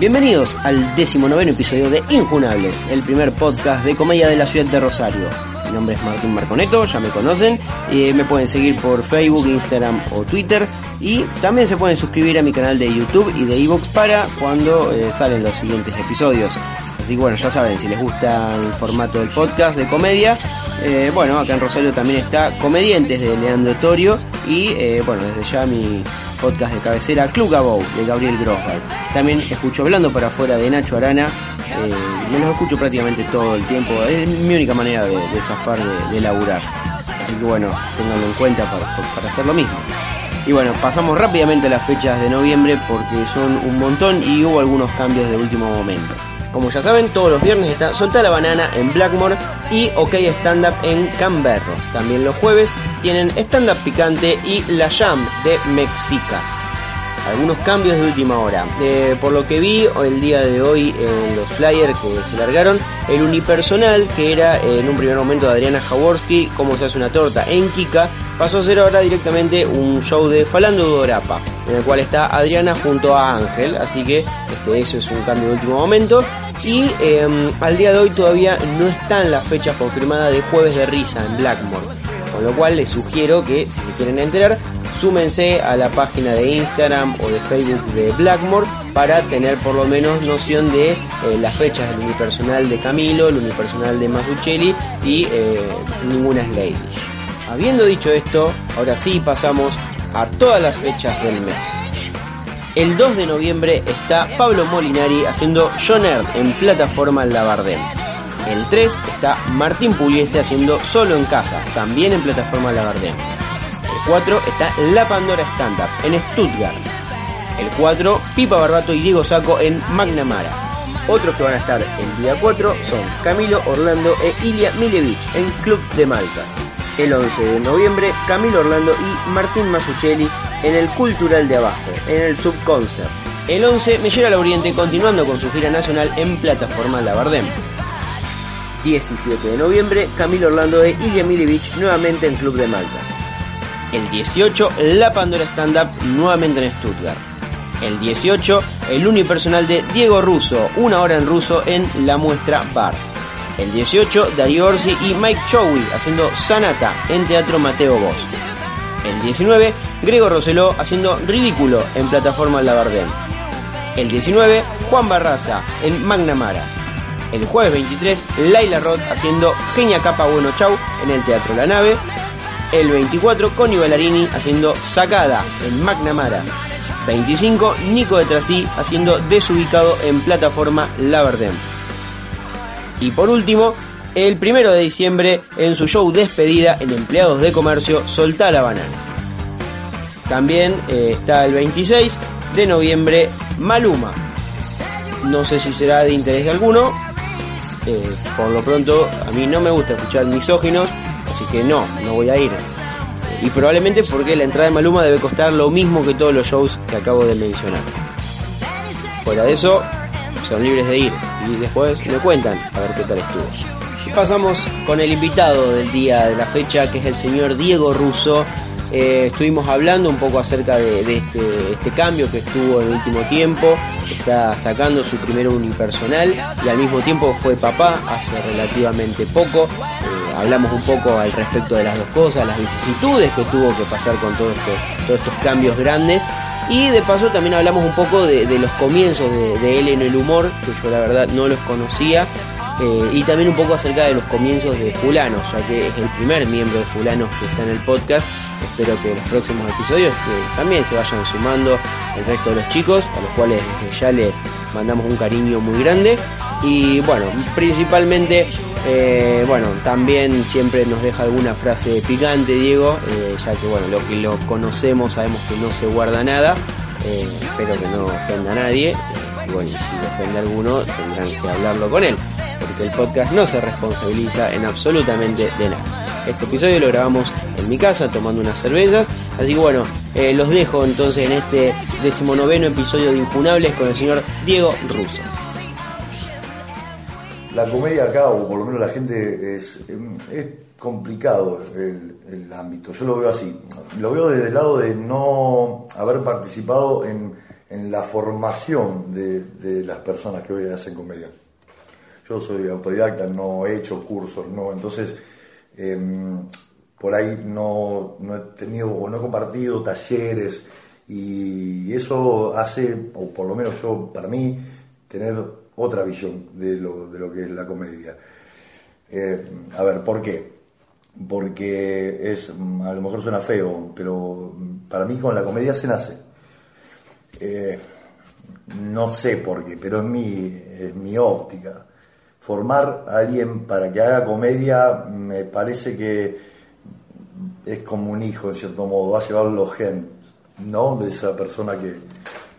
Bienvenidos al decimonoveno episodio de Injunables, el primer podcast de comedia de la ciudad de Rosario. Mi nombre es Martín Marconeto, ya me conocen. Eh, me pueden seguir por Facebook, Instagram o Twitter. Y también se pueden suscribir a mi canal de YouTube y de Evox para cuando eh, salen los siguientes episodios. Así que bueno, ya saben, si les gusta el formato del podcast de comedia, eh, bueno, acá en Rosario también está Comedientes de Leandro Torio y bueno, desde ya mi podcast de cabecera Club Gabou de Gabriel Grosval. También escucho Hablando para afuera de Nacho Arana, eh, me los escucho prácticamente todo el tiempo, es mi única manera de, zafar, de, laburar. Así que bueno, tenganlo en cuenta para, para hacer lo mismo. Y bueno, pasamos rápidamente a las fechas de noviembre porque son un montón y hubo algunos cambios de último momento. Como ya saben, todos los viernes está Solta la Banana en Blackmore y OK Stand Up en Canberro. También los jueves tienen Stand Up Picante y La Jam de Mexicas. Algunos cambios de última hora. Eh, por lo que vi el día de hoy en los flyers que se largaron, el unipersonal que era en un primer momento de Adriana Jaworski, cómo se hace una torta en Kika, pasó a ser ahora directamente un show de Falando Dorapa, en el cual está Adriana junto a Ángel, así que este, eso es un cambio de último momento. Y em, al día de hoy todavía no están las fechas confirmadas de Jueves de Risa en Blackmore. Con lo cual les sugiero que si se quieren enterar, súmense a la página de Instagram o de Facebook de Blackmore para tener por lo menos noción de eh, las fechas del unipersonal de Camilo, el unipersonal de Masuccelli y eh, ninguna es. Habiendo dicho esto, ahora sí pasamos a todas las fechas del mes. El 2 de noviembre está Pablo Molinari haciendo John en plataforma Labardén. El 3 está Martín Pugliese haciendo Solo en Casa, también en plataforma Labardén. El 4 está La Pandora Stand en Stuttgart. El 4, Pipa Barbato y Diego Saco en McNamara. Otros que van a estar el día 4 son Camilo Orlando e Ilia Milevich en Club de Malta. El 11 de noviembre, Camilo Orlando y Martín Masuccelli en el Cultural de Abajo, en el Subconcert. El 11 me llega al Oriente continuando con su gira nacional en plataforma Labardem. 17 de noviembre, Camilo Orlando e Ilya Milevich nuevamente en Club de Malta. El 18, La Pandora Stand Up nuevamente en Stuttgart. El 18, el unipersonal de Diego Russo, una hora en ruso en la muestra Bar. El 18, Darío Orsi y Mike Chowi haciendo Sanata en Teatro Mateo Bosch. El 19, Gregor Roseló haciendo Ridículo en plataforma Labardén. El 19, Juan Barraza en Magnamara. El jueves 23, Laila Roth haciendo Genia Capa Bueno Chau en el Teatro La Nave. El 24, Connie Ballarini haciendo Sacada en Magnamara. 25, Nico de Trasí haciendo Desubicado en plataforma Labardén. Y por último, el primero de diciembre en su show despedida en Empleados de Comercio Soltá la Banana. También eh, está el 26 de noviembre Maluma. No sé si será de interés de alguno. Eh, por lo pronto a mí no me gusta escuchar misóginos, así que no, no voy a ir. Y probablemente porque la entrada de Maluma debe costar lo mismo que todos los shows que acabo de mencionar. Fuera de eso, son libres de ir y después me cuentan a ver qué tal estuvo. Pasamos con el invitado del día de la fecha, que es el señor Diego Russo. Eh, estuvimos hablando un poco acerca de, este, este, cambio que estuvo en el último tiempo. Está sacando su primer unipersonal y al mismo tiempo fue papá hace relativamente poco. Eh, hablamos un poco al respecto de las dos cosas, las vicisitudes que tuvo que pasar con todos estos cambios grandes. Y de paso también hablamos un poco de, los comienzos de, de él en el humor, que yo la verdad no los conocía eh, y también un poco acerca de los comienzos de Fulanos, ya que es el primer miembro de Fulanos que está en el podcast. Espero que en los próximos episodios también se vayan sumando el resto de los chicos, a los cuales ya les mandamos un cariño muy grande. Y bueno, principalmente, eh, bueno, también siempre nos deja alguna frase picante, Diego, eh, ya que bueno, lo que lo conocemos sabemos que no se guarda nada. espero que no ofenda a nadie. y bueno, si ofende a alguno, tendrán que hablarlo con él porque el podcast no se responsabiliza en absolutamente de nada. Este episodio lo grabamos en mi casa tomando unas cervezas, así que bueno, eh, los dejo entonces en este decimonoveno episodio de Injunables con el señor Diego Russo. La comedia acá, o por lo menos la gente, es, es complicado el, ámbito. Yo lo veo así. Lo veo desde el lado de no haber participado en, la formación de, de las personas que hoy hacen comedia. Yo soy autodidacta, no he hecho cursos, no, entonces em, por ahí no, he tenido o no he compartido talleres y eso hace, o por lo menos yo, para mí, tener otra visión de lo, de lo que es la comedia. Eh, a ver, ¿por qué? Porque es, a lo mejor suena feo, pero para mí con la comedia se nace. Eh, no sé por qué, pero es mi, es mi óptica formar a alguien para que haga comedia me parece que es como un hijo, en cierto modo, va a llevar los genes, ¿no? De esa persona que,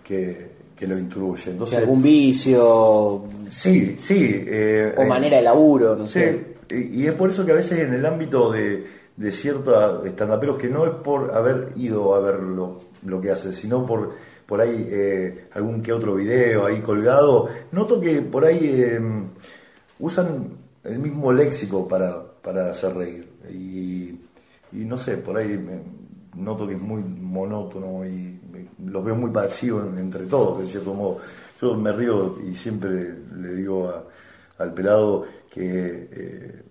que, lo instruye. Entonces, ¿Algún vicio? Sí, sí. Eh, o manera de laburo, no sé. Y, es por eso que a veces en el ámbito de, de ciertos estandaperos, que no es por haber ido a ver lo, que hace, sino por, por ahí eh, algún que otro video ahí colgado, noto que por ahí... Eh, usan el mismo léxico para, para hacer reír. Y, no sé, por ahí noto que es muy monótono y los veo muy parecidos entre todos, de cierto modo. Yo me río y siempre le digo al pelado que eh,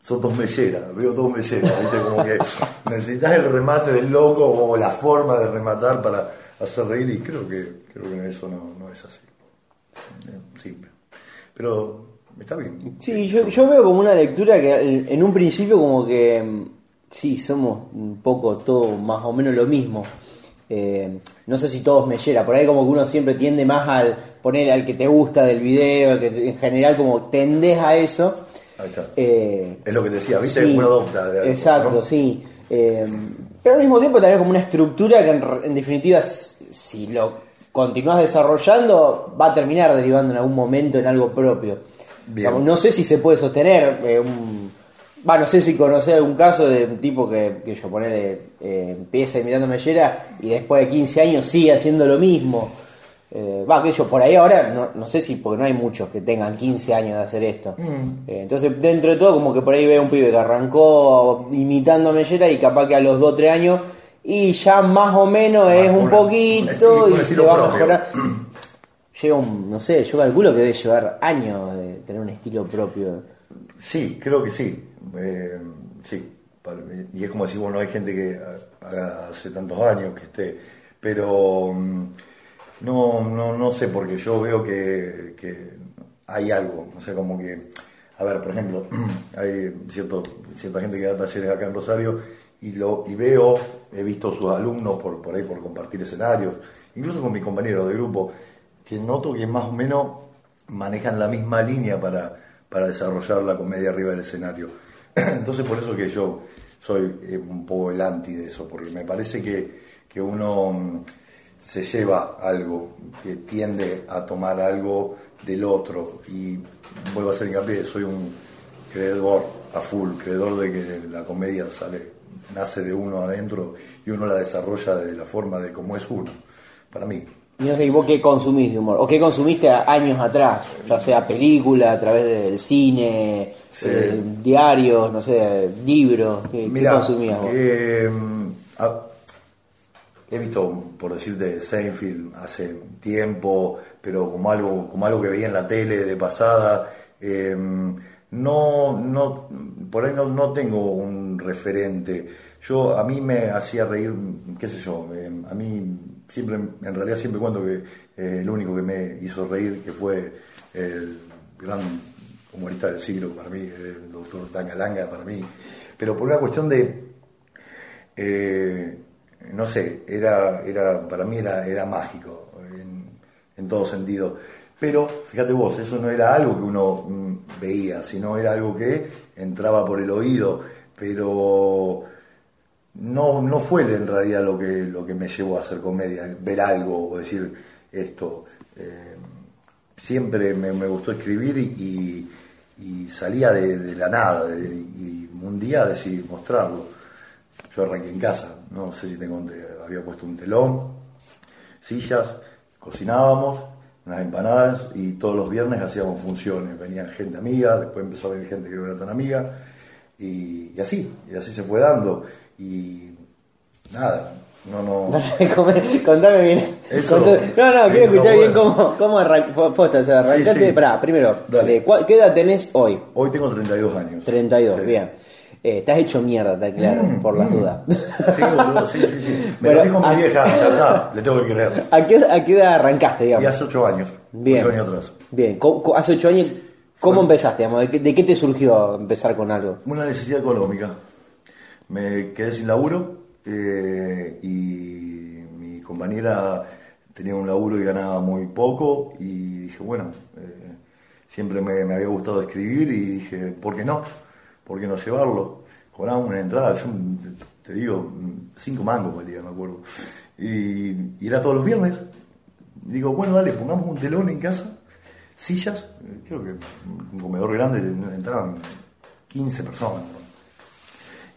son dos melleras, veo dos melleras, como que necesitas el remate del loco o la forma de rematar para hacer reír y creo que, creo que eso no, no es así. Eh, simple. Pero está bien. Sí, yo, yo veo como una lectura que en un principio como que mm, sí, somos un poco todo más o menos lo mismo. Eh, no sé si todos me llena, por ahí como que uno siempre tiende más al poner al que te gusta del video, que en general como tendés a eso. Ahí está. Eh, es lo que decía, ¿viste? Sí, uno De exacto, sí. Eh, pero al mismo tiempo también como una estructura que en, definitiva si lo continúas desarrollando va a terminar derivando en algún momento en algo propio no sé si se puede sostener. Eh, no sé si conocés algún caso de un tipo que, que yo ponele, eh, empieza imitando Mellera y después de 15 años sigue haciendo lo mismo. Eh, va, que yo por ahí ahora, no, no, sé si, porque no hay muchos que tengan 15 años de hacer esto. Mm. entonces, dentro de todo, como que por ahí ve un pibe que arrancó imitando a Mellera y capaz que a los 2 3 años y ya más o menos es un poquito y se va a mejorar. lleva un, no sé, yo calculo que debe llevar años de tener un estilo propio. Sí, creo que sí. Eh, sí. Y es como decir, bueno, hay gente que hace tantos años que esté, pero mm, no, no, no sé, porque yo veo que, hay algo, o sea, como que, a ver, por ejemplo, hay cierto, cierta gente que da talleres acá en Rosario y, lo, y veo, he visto sus alumnos por, por ahí por compartir escenarios, incluso con mis compañeros de grupo, que noto que más o menos manejan la misma línea para, para desarrollar la comedia arriba del escenario. Entonces por eso que yo soy eh, un poco el anti de eso, porque me parece que, que uno mm, se lleva algo, que tiende a tomar algo del otro. Y vuelvo a hacer hincapié, soy un creedor a full, creedor de que la comedia sale, nace de uno adentro y uno la desarrolla de la forma de cómo es uno, para mí. Y no sé, vos qué consumís de humor? ¿O qué consumiste años atrás? Ya sea película, a través del cine, eh, diarios, no sé, libros. ¿Qué, consumías vos? Eh, he visto, por decirte, Seinfeld hace tiempo, pero como algo, como algo que veía en la tele de pasada. Eh, no, no, por ahí no, no tengo un referente. Yo, a mí me hacía reír, qué sé yo, a mí siempre, en realidad siempre cuento que eh, el único que me hizo reír, que fue el gran humorista del siglo para mí, el doctor Tangalanga para mí, pero por una cuestión de, eh, no sé, era, era, para mí era, era mágico en, en todo sentido. Pero fíjate vos, eso no era algo que uno mm, veía, sino era algo que entraba por el oído, pero no, no fue en realidad lo que, lo que me llevó a hacer comedia, ver algo o decir esto. Eh, siempre me, gustó escribir y, salía de, la nada, y un día decidí mostrarlo. Yo arranqué en casa, no sé si te conté, había puesto un telón, sillas, cocinábamos, unas empanadas y todos los viernes hacíamos funciones. Venían gente amiga, después empezó a venir gente que no era tan amiga y, así, y así se fue Y nada, no, no. contame bien. no, no, quiero escuchar bien cómo, cómo arrancaste. arrancaste. primero, ¿qué edad tenés hoy? Hoy tengo 32 años. 32, bien. Eh, estás hecho mierda, está claro, mm, por las mm. dudas. Sí, boludo, sí, sí, sí. Me lo dijo mi vieja, ya está, le tengo que creer. ¿A qué, ¿A qué edad arrancaste, digamos? Y hace 8 años. Bien. 8 años atrás. Bien, hace 8 años, ¿cómo empezaste, digamos? ¿De qué, te surgió empezar con algo? Una necesidad económica. Me quedé sin laburo eh, y mi compañera tenía un laburo y ganaba muy poco y dije, bueno, eh, siempre me, había gustado escribir y dije, ¿por qué no? ¿por qué no llevarlo? Cobrábamos una entrada, te digo, cinco mangos por día, me acuerdo. Y, era todos los viernes. Digo, bueno, dale, pongamos un telón en casa, sillas, creo que un comedor grande, entraban 15 personas.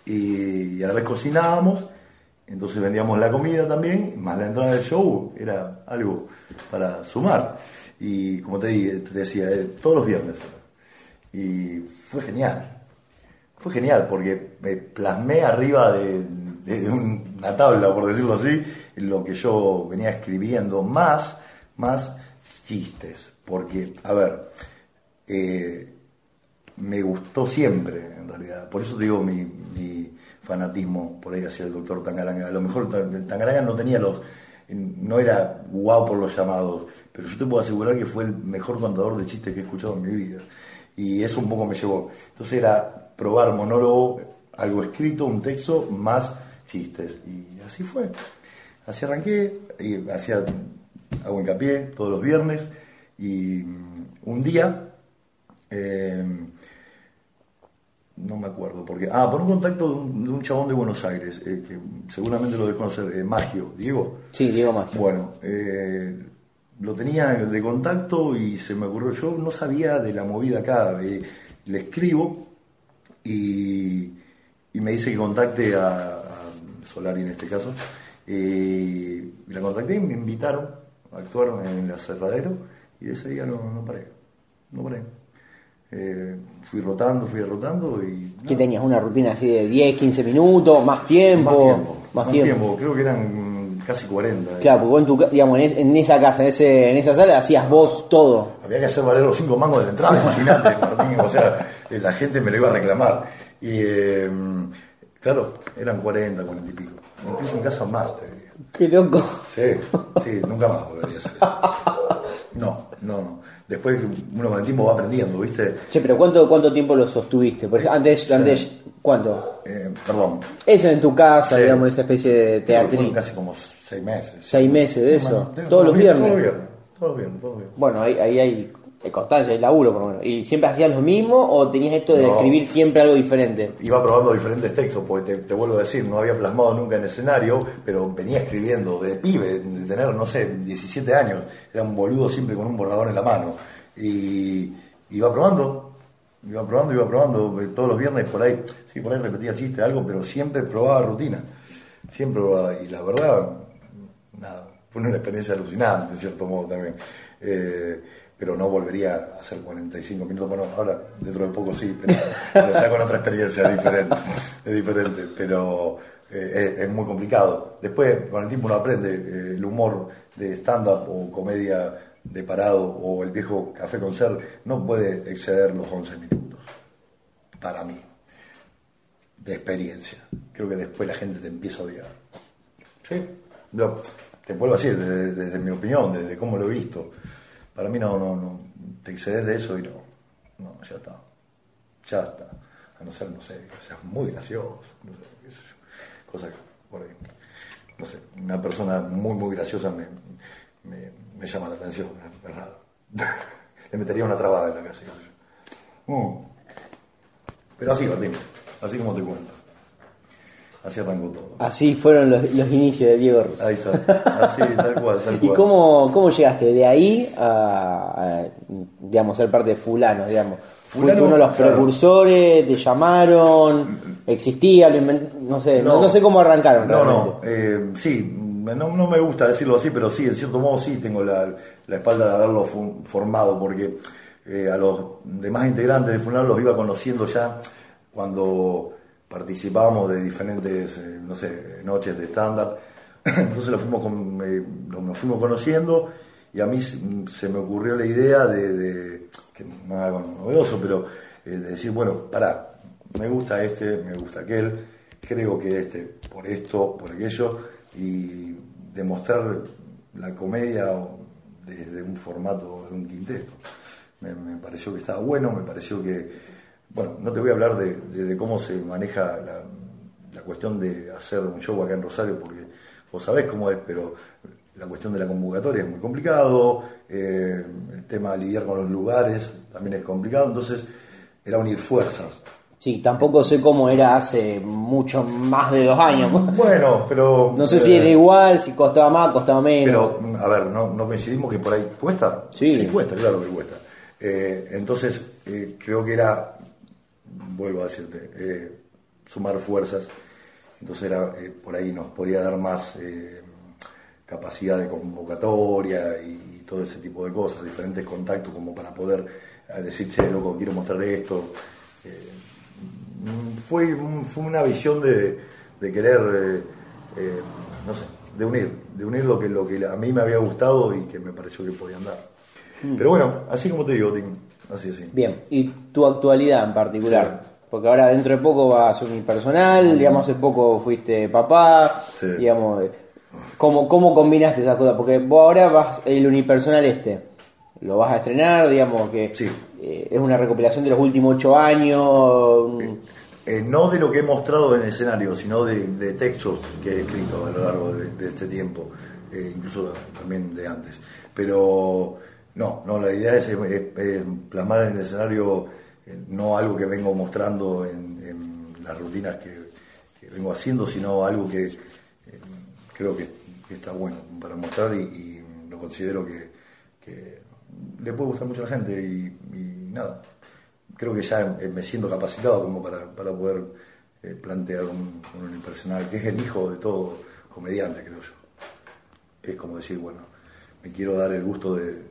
Y, a la vez cocinábamos, entonces vendíamos la comida también, más la entrada del show, era algo para sumar. Y como te, te decía, eh, todos los viernes. Y fue genial fue genial porque me plasmé arriba de, una tabla, por decirlo así, lo que yo venía escribiendo, más, más chistes. Porque, a ver, eh, me gustó siempre, en realidad. Por eso digo mi, fanatismo por ahí hacia el doctor Tangaranga. A lo mejor Tangaranga no tenía los. No era guau por los llamados, pero yo te puedo asegurar que fue el mejor contador de chistes que he escuchado en mi vida. Y eso un poco me llevó. Entonces era probar monólogo, algo escrito, un texto, más chistes. Y así fue. Así arranqué, y hacía, hago hincapié todos los viernes, y mm, un día, eh, no me acuerdo, porque, ah, por un contacto de un, chabón de Buenos Aires, eh, que seguramente lo dejó conocer, eh, Magio, Diego. Sí, Diego Magio. Bueno, lo tenía de contacto y se me ocurrió, yo no sabía de la movida acá, le escribo y, me dice que contacte a, Solari en este caso. y la contacté y me invitaron a actuar en el aserradero y ese día no, no paré, no paré. Eh, fui rotando, fui rotando y... ¿Qué tenías? ¿Una rutina así de 10, 15 minutos? ¿Más tiempo? Más tiempo, creo que eran casi 40. Claro, porque en, tu, digamos, en, esa casa, en, ese, en esa sala, hacías vos todo. Había que hacer valer los 5 mangos de entrada, imagínate, Martín, o sea, eh, la gente me lo iba a reclamar. Y em, claro, eran 40, 40 y pico. Incluso en casa más, te. Qué loco. Sí, sí, nunca más volvería a hacer eso. No, no, no. Después uno con el tiempo va aprendiendo, ¿viste? Che, pero ¿cuánto, cuánto tiempo lo sostuviste? Porque antes, antes ¿cuánto? Eh, perdón. Eso en tu casa, digamos, esa especie de teatro. casi como seis meses. ¿Seis meses de eso? ¿Todos, los viernes? Todos los viernes, todos los viernes, todos los viernes. Bueno, ahí, ahí hay constancia, el laburo por lo menos. ¿Y siempre hacías lo mismo o tenías esto de escribir siempre algo diferente? Iba probando diferentes textos, porque te, vuelvo a decir, no había plasmado nunca en escenario, pero venía escribiendo de pibe, de tener, no sé, 17 años. Era un boludo siempre con un borrador en la mano. Y iba probando, iba probando, iba probando, eh, todos los viernes por ahí, sí, por ahí repetía chiste, algo, pero siempre probaba rutina. Siempre probaba, y la verdad, nada, fue una experiencia alucinante, en cierto modo también. Eh, pero no volvería a hacer 45 minutos. Bueno, ahora dentro de poco sí, pero, ya con otra experiencia diferente, es diferente, pero eh, es, muy complicado. Después, con el tiempo uno aprende eh, el humor de stand-up o comedia de parado o el viejo café con ser, no puede exceder los 11 minutos, para mí, de experiencia. Creo que después la gente te empieza a odiar. ¿Sí? te vuelvo a decir, desde mi opinión, desde cómo lo he visto para mí no, te excedes de eso y no, no, ya está, ya está. A no ser, no sé, seas muy gracioso, no sé, qué sé yo, cosa que por ahí, no sé, una persona muy, muy graciosa me, me, llama la atención, es raro. Le metería una trabada en la calle, qué sé yo. Mm. Pero así, Martín, así como te cuento. Así arrancó todo. Así fueron los, los inicios de Diego Russo. Ahí está, así, tal cual, tal ¿Y cual. cómo, cómo llegaste de ahí a, a, digamos, ser parte de fulano, digamos? ¿Fuiste Fulano, uno de los claro. precursores? ¿Te llamaron? ¿Existía? Lo No sé, no, no sé cómo arrancaron No, realmente. no, eh, sí, no, no me gusta decirlo así, pero sí, en cierto modo sí tengo la, la espalda de haberlo formado, porque eh, a los demás integrantes de Funal los iba conociendo ya cuando participábamos de diferentes, eh, no sé, noches de stand-up. Entonces eh, nos fuimos conociendo y a mí se me ocurrió la idea de, que no es algo novedoso, pero eh, de decir, bueno, pará, me gusta este, me gusta aquel, creo que este, por esto, por aquello, y demostrar la comedia desde un formato de un quinteto. Me pareció que estaba bueno, me pareció que, bueno, no te voy a hablar de, de- de cómo se maneja la, la cuestión de hacer un show acá en Rosario, porque vos sabés cómo es, pero la cuestión de la convocatoria es muy complicado, eh, el tema de lidiar con los lugares también es complicado, entonces era unir fuerzas. Sí, tampoco sé cómo era hace mucho más de dos años. Bueno, pero... No sé si eh, era igual, si costaba más, costaba menos. Pero, a ver, no, no coincidimos que por ahí cuesta. Sí. cuesta, claro que cuesta. Eh, entonces, eh, creo que era, vuelvo a decirte, eh, sumar fuerzas. Entonces, era, eh, por ahí nos podía dar más eh, capacidad de convocatoria y, y todo ese tipo de cosas, diferentes contactos como para poder decir, che, loco, quiero mostrar esto. Mm, fue, fue una visión de, de querer, no sé, de unir, de unir lo que, lo que a mí me había gustado y que me pareció que podían dar. Pero bueno, así como te digo, Tim, así así. Bien, y tu actualidad en particular. Porque ahora dentro de poco vas a ser unipersonal, digamos, hace poco fuiste papá, Sí. digamos, eh, ¿cómo, ¿cómo combinaste esas cosas? Porque vos ahora vas, el unipersonal este, lo vas a estrenar, digamos, que Sí. eh, es una recopilación de los últimos ocho años. Eh, no de lo que he mostrado en el escenario, sino de, de textos que he escrito a lo largo de, de este tiempo, incluso también de antes. Pero no, no, la idea es, plasmar en el escenario eh, no algo que vengo mostrando en, las rutinas que, vengo haciendo, sino algo que eh, creo que, está bueno para mostrar y, lo considero que, le puede gustar mucho a la gente y, nada, creo que ya eh, me siento capacitado como para, para poder eh, plantear un, un unipersonal, que es el hijo de todo comediante, creo yo. Es como decir, bueno, me quiero dar el gusto de...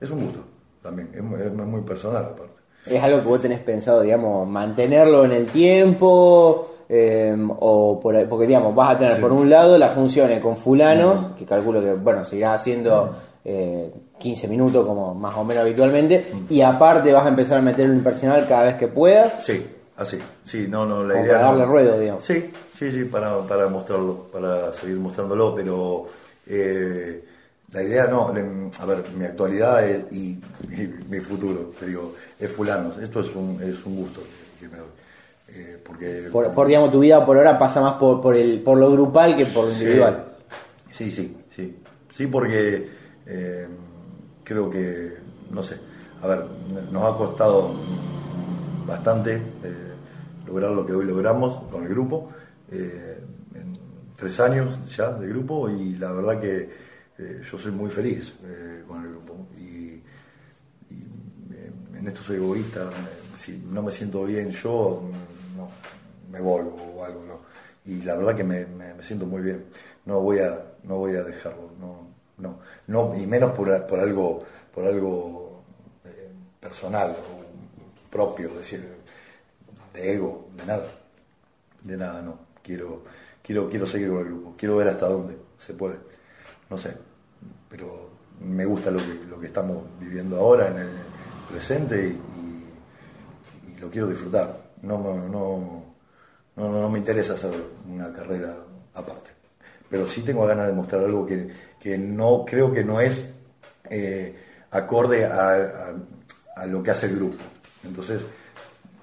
Es un gusto también, es, muy- es muy personal aparte. ¿Es algo que vos tenés pensado, digamos, mantenerlo en el tiempo? eh, o por porque, digamos, vas a tener Sí. por un lado las funciones con fulanos, que calculo que, bueno, seguirás haciendo eh, 15 minutos como más o menos habitualmente, y aparte vas a empezar a meter un personal cada vez que puedas, Sí, así, sí, no, no, la idea... para no- darle ruedo, digamos. Sí, sí, sí, para, para mostrarlo, para seguir mostrándolo, pero eh, la idea no, le- a ver, mi actualidad es- y, y mi futuro, te digo, es fulano, esto es un, es un gusto que me doy, eh, porque... Por, por, digamos, tu vida por ahora pasa más por, por, el, por lo grupal que por lo individual. Sí, sí, sí, sí, porque eh, creo que, no sé, a ver, nos ha costado bastante eh, lograr lo que hoy logramos con el grupo, en tres años ya de grupo y la verdad que eh, yo soy muy feliz eh, con el grupo y, en esto soy egoísta, si no me siento bien yo, no, me vuelvo o algo, ¿no? Y la verdad que me, me- me siento muy bien, no voy a, no voy a dejarlo, no, no, no y menos por, por algo, por algo eh, personal o propio, es decir, de ego, de nada, de nada, no, quiero, quiero, quiero seguir con el grupo, quiero ver hasta dónde se puede, no sé, pero me gusta lo que, lo que estamos viviendo ahora en el presente y, y lo quiero disfrutar, no, no, no, no, no me interesa hacer una carrera aparte, pero sí tengo ganas de mostrar algo que, que no creo que no es eh, acorde a, a- a lo que hace el grupo. Entonces,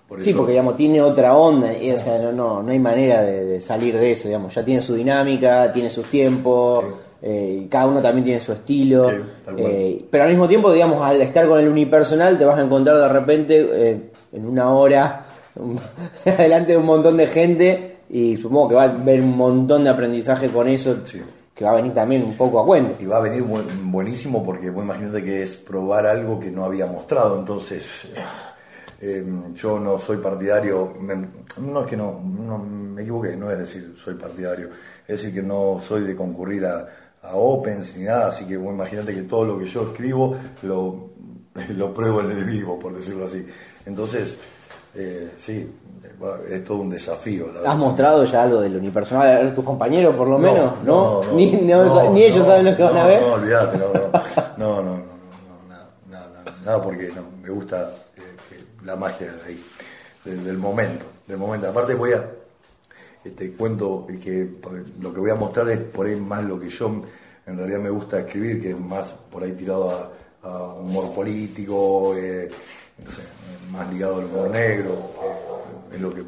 por Sí, eso- porque digamos, tiene otra onda, y, o sea, no, no, no hay manera de, de salir de eso, digamos, ya tiene su dinámica, tiene sus tiempos, Sí. Eh, y cada uno también tiene su estilo, Sí, eh, pero al mismo tiempo, digamos, al estar con el unipersonal te vas a encontrar de repente eh, en una hora adelante de un montón de gente y supongo que va a haber un montón de aprendizaje con eso Sí. que va a venir también un poco a cuento. Y va a venir bu- buenísimo porque vos imagínate que es probar algo que no había mostrado. Entonces, eh, yo no soy partidario, me- no es que no, no, me equivoqué, no es decir soy partidario, es decir que no soy de concurrir a, a Opens ni nada, así que vos imagínate que todo lo que yo escribo lo, lo pruebo en el vivo, por decirlo así. Entonces, eh, sí, es todo un desafío. la ¿Has verdad. mostrado ya algo del unipersonal a tus compañeros por lo menos? ¿No? no, ni, no- no, ni ellos no, saben lo que van no, a ver. No, olvídate, no, no, no, no, no, no, no, nada, nada, nada, porque no, me gusta eh, que la magia de ahí, del, del momento, del momento. Aparte voy a, este, cuento que lo que voy a mostrar es por ahí más lo que yo en realidad me gusta escribir, que es más por ahí tirado a, a humor político, eh, no sé, más ligado al humor negro, eh, es lo que,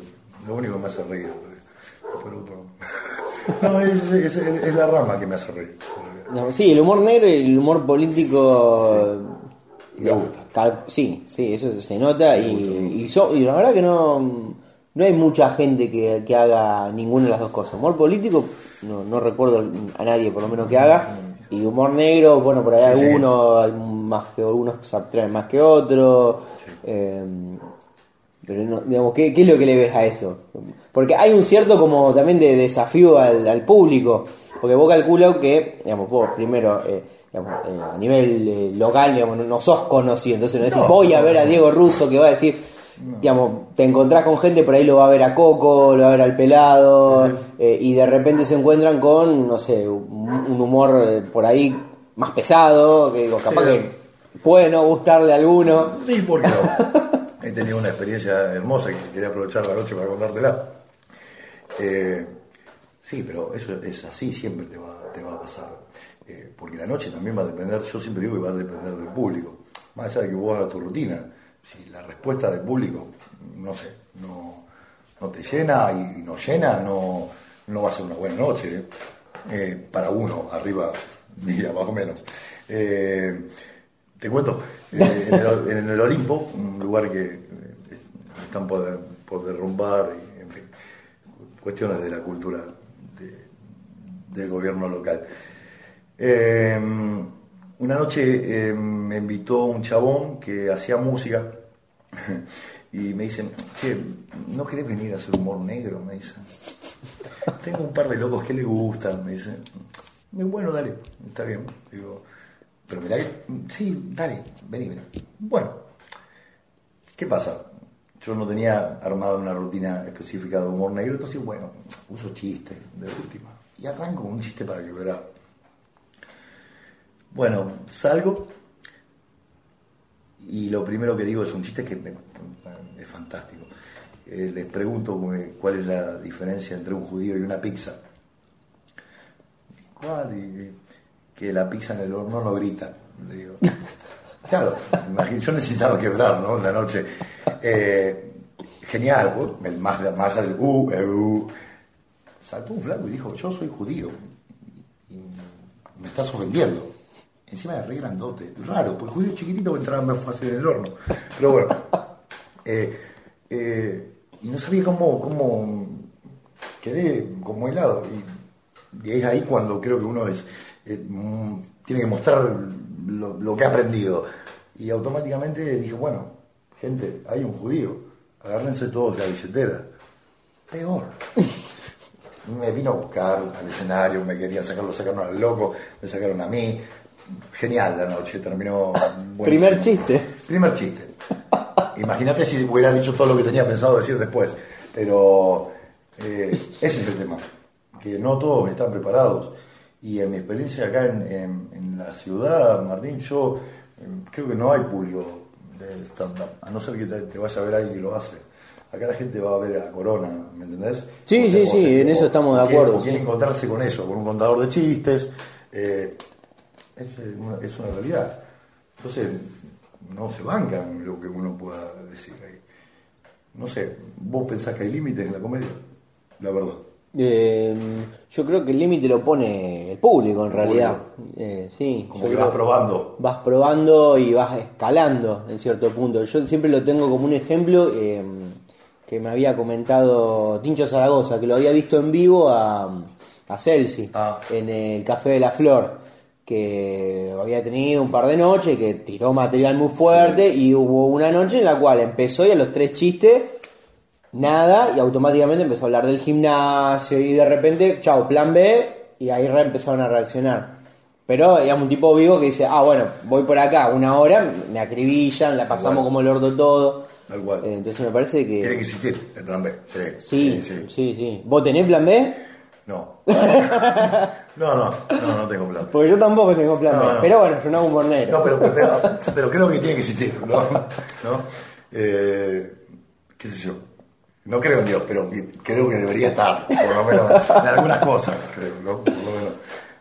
lo único que me hace reír. No, es, es- es la rama que me hace reír. No, sí, el humor negro y el humor político. Me gusta. cal- Sí, sí, eso se nota. Y, y, so- y la verdad que no, no hay mucha gente que, que haga ninguna de las dos cosas. Humor político, no, no recuerdo a nadie por lo menos que haga. Y humor negro, bueno, por ahí Sí, algunos, más que algunos se abstraen más que otros. Eh, pero no, digamos, ¿qué, qué es lo que le ves a eso? Porque hay un cierto como también de desafío al, al público. Porque vos calculo que, digamos, vos primero, eh, digamos, eh, a nivel eh, local, digamos, no, no sos conocido. Entonces no decís, No, voy a ver a. Diego Russo que va a decir, digamos, te encontrás con gente, por ahí lo va a ver a Coco, lo va a ver al pelado, Sí, sí. eh, y de repente se encuentran con, no sé, un, un humor eh, por ahí más pesado, que digo, capaz Sí. que puede no gustarle a alguno. Sí, porque no. He tenido una experiencia hermosa que quería aprovechar la noche para contártela. Eh, sí, pero eso es así, siempre te va, te va a pasar. Eh, porque la noche también va a depender, yo siempre digo que va a depender del público. Más allá de que vos hagas tu rutina, si la respuesta del público, no sé, no, no te llena y no llena, no, no va a ser una buena noche. ¿eh? Para uno, arriba y abajo menos. Eh, te cuento, eh, en, el, Olimpo, un lugar que eh, están por, por derrumbar, en fin, cuestiones de la cultura de- del gobierno local. Una noche me invitó un chabón que hacía música y me dicen, che, ¿no querés venir a hacer humor negro? Me dicen. Tengo un par de locos que les gustan, me dicen. Y Bueno, dale, está bien. Digo, pero mirá que, sí, dale, vení, vení. Bueno, ¿qué pasa? Yo no tenía armada una rutina específica de humor negro, entonces, bueno, uso chistes de última. Y arranco con un chiste para verá. Bueno, salgo y lo primero que digo es un chiste que me- es fantástico. Eh, les pregunto eh, cuál es la diferencia entre un judío y una pizza. ¿Cuál? Y, que la pizza en el horno no grita. Le digo. Claro, imagín- yo necesitaba quebrar, ¿no? La noche. Eh, genial, pues, el más, más allá del uh, eh, uh. Saltó un flaco y dijo, yo soy judío. Y me estás ofendiendo. Encima de re grandote. Raro, porque el judío chiquitito entraba más fácil en el horno. Pero bueno. Eh, eh, y no sabía cómo, cómo quedé como helado. Y, y es ahí cuando creo que uno es, eh, mm, tiene que mostrar lo, lo que ha aprendido. Y automáticamente dije, bueno, gente, hay un judío, agárrense todos la billetera. Peor. Me vino a buscar al escenario, me querían sacarlo, sacaron al loco, me sacaron a mí. Genial la noche, terminó. buenísimo. Primer chiste. Primer chiste. Imagínate si hubiera dicho todo lo que tenía pensado decir después. Pero eh, ese es el tema, que no todos están preparados. Y en mi experiencia acá en, en- en la ciudad, Martín, yo eh, creo que no hay público de stand-up, a no ser que te, te vaya a ver alguien que lo hace. Acá la gente va a ver a Corona, ¿me entendés? Sí, O sí, sí, en eso estamos de quiere- acuerdo, quiere sí. encontrarse con eso, con un contador de chistes. eh, es, eh, una, es una realidad. Entonces, no se bancan lo que uno pueda decir ahí. No sé, ¿vos pensás que hay límites en la comedia? La verdad. Eh, yo creo que el límite lo pone el público en realidad. Eh, sí, Como que vas probando. vas probando y vas escalando en cierto punto. Yo siempre lo tengo como un ejemplo eh, que me había comentado Tincho Zaragoza, que lo había visto en vivo a, a Celsi Ah. en el Café de la Flor, que había tenido un par de noches, que tiró material muy fuerte y hubo una noche en la cual empezó y a los tres chistes nada y automáticamente empezó a hablar del gimnasio y de repente, chao, plan B y ahí re empezaron a reaccionar. Pero digamos un tipo vivo que dice, ah bueno, voy por acá una hora, me acribillan, la pasamos Igual. como el ordo todo. Tal cual. Eh, entonces me parece Tiene que que... existir el plan B. Sí, Sí, sí, sí, ¿Vos tenés plan B? No. no, no, no, no tengo plan. Porque yo tampoco tengo plan No, no. Pero bueno, no hago humor negro. No, pero, pero, pero creo que tiene que existir, ¿no? ¿No? Eh, ¿Qué sé yo? No creo en Dios, pero creo que debería estar, por lo menos, en algunas cosas, creo, ¿no? Por lo menos,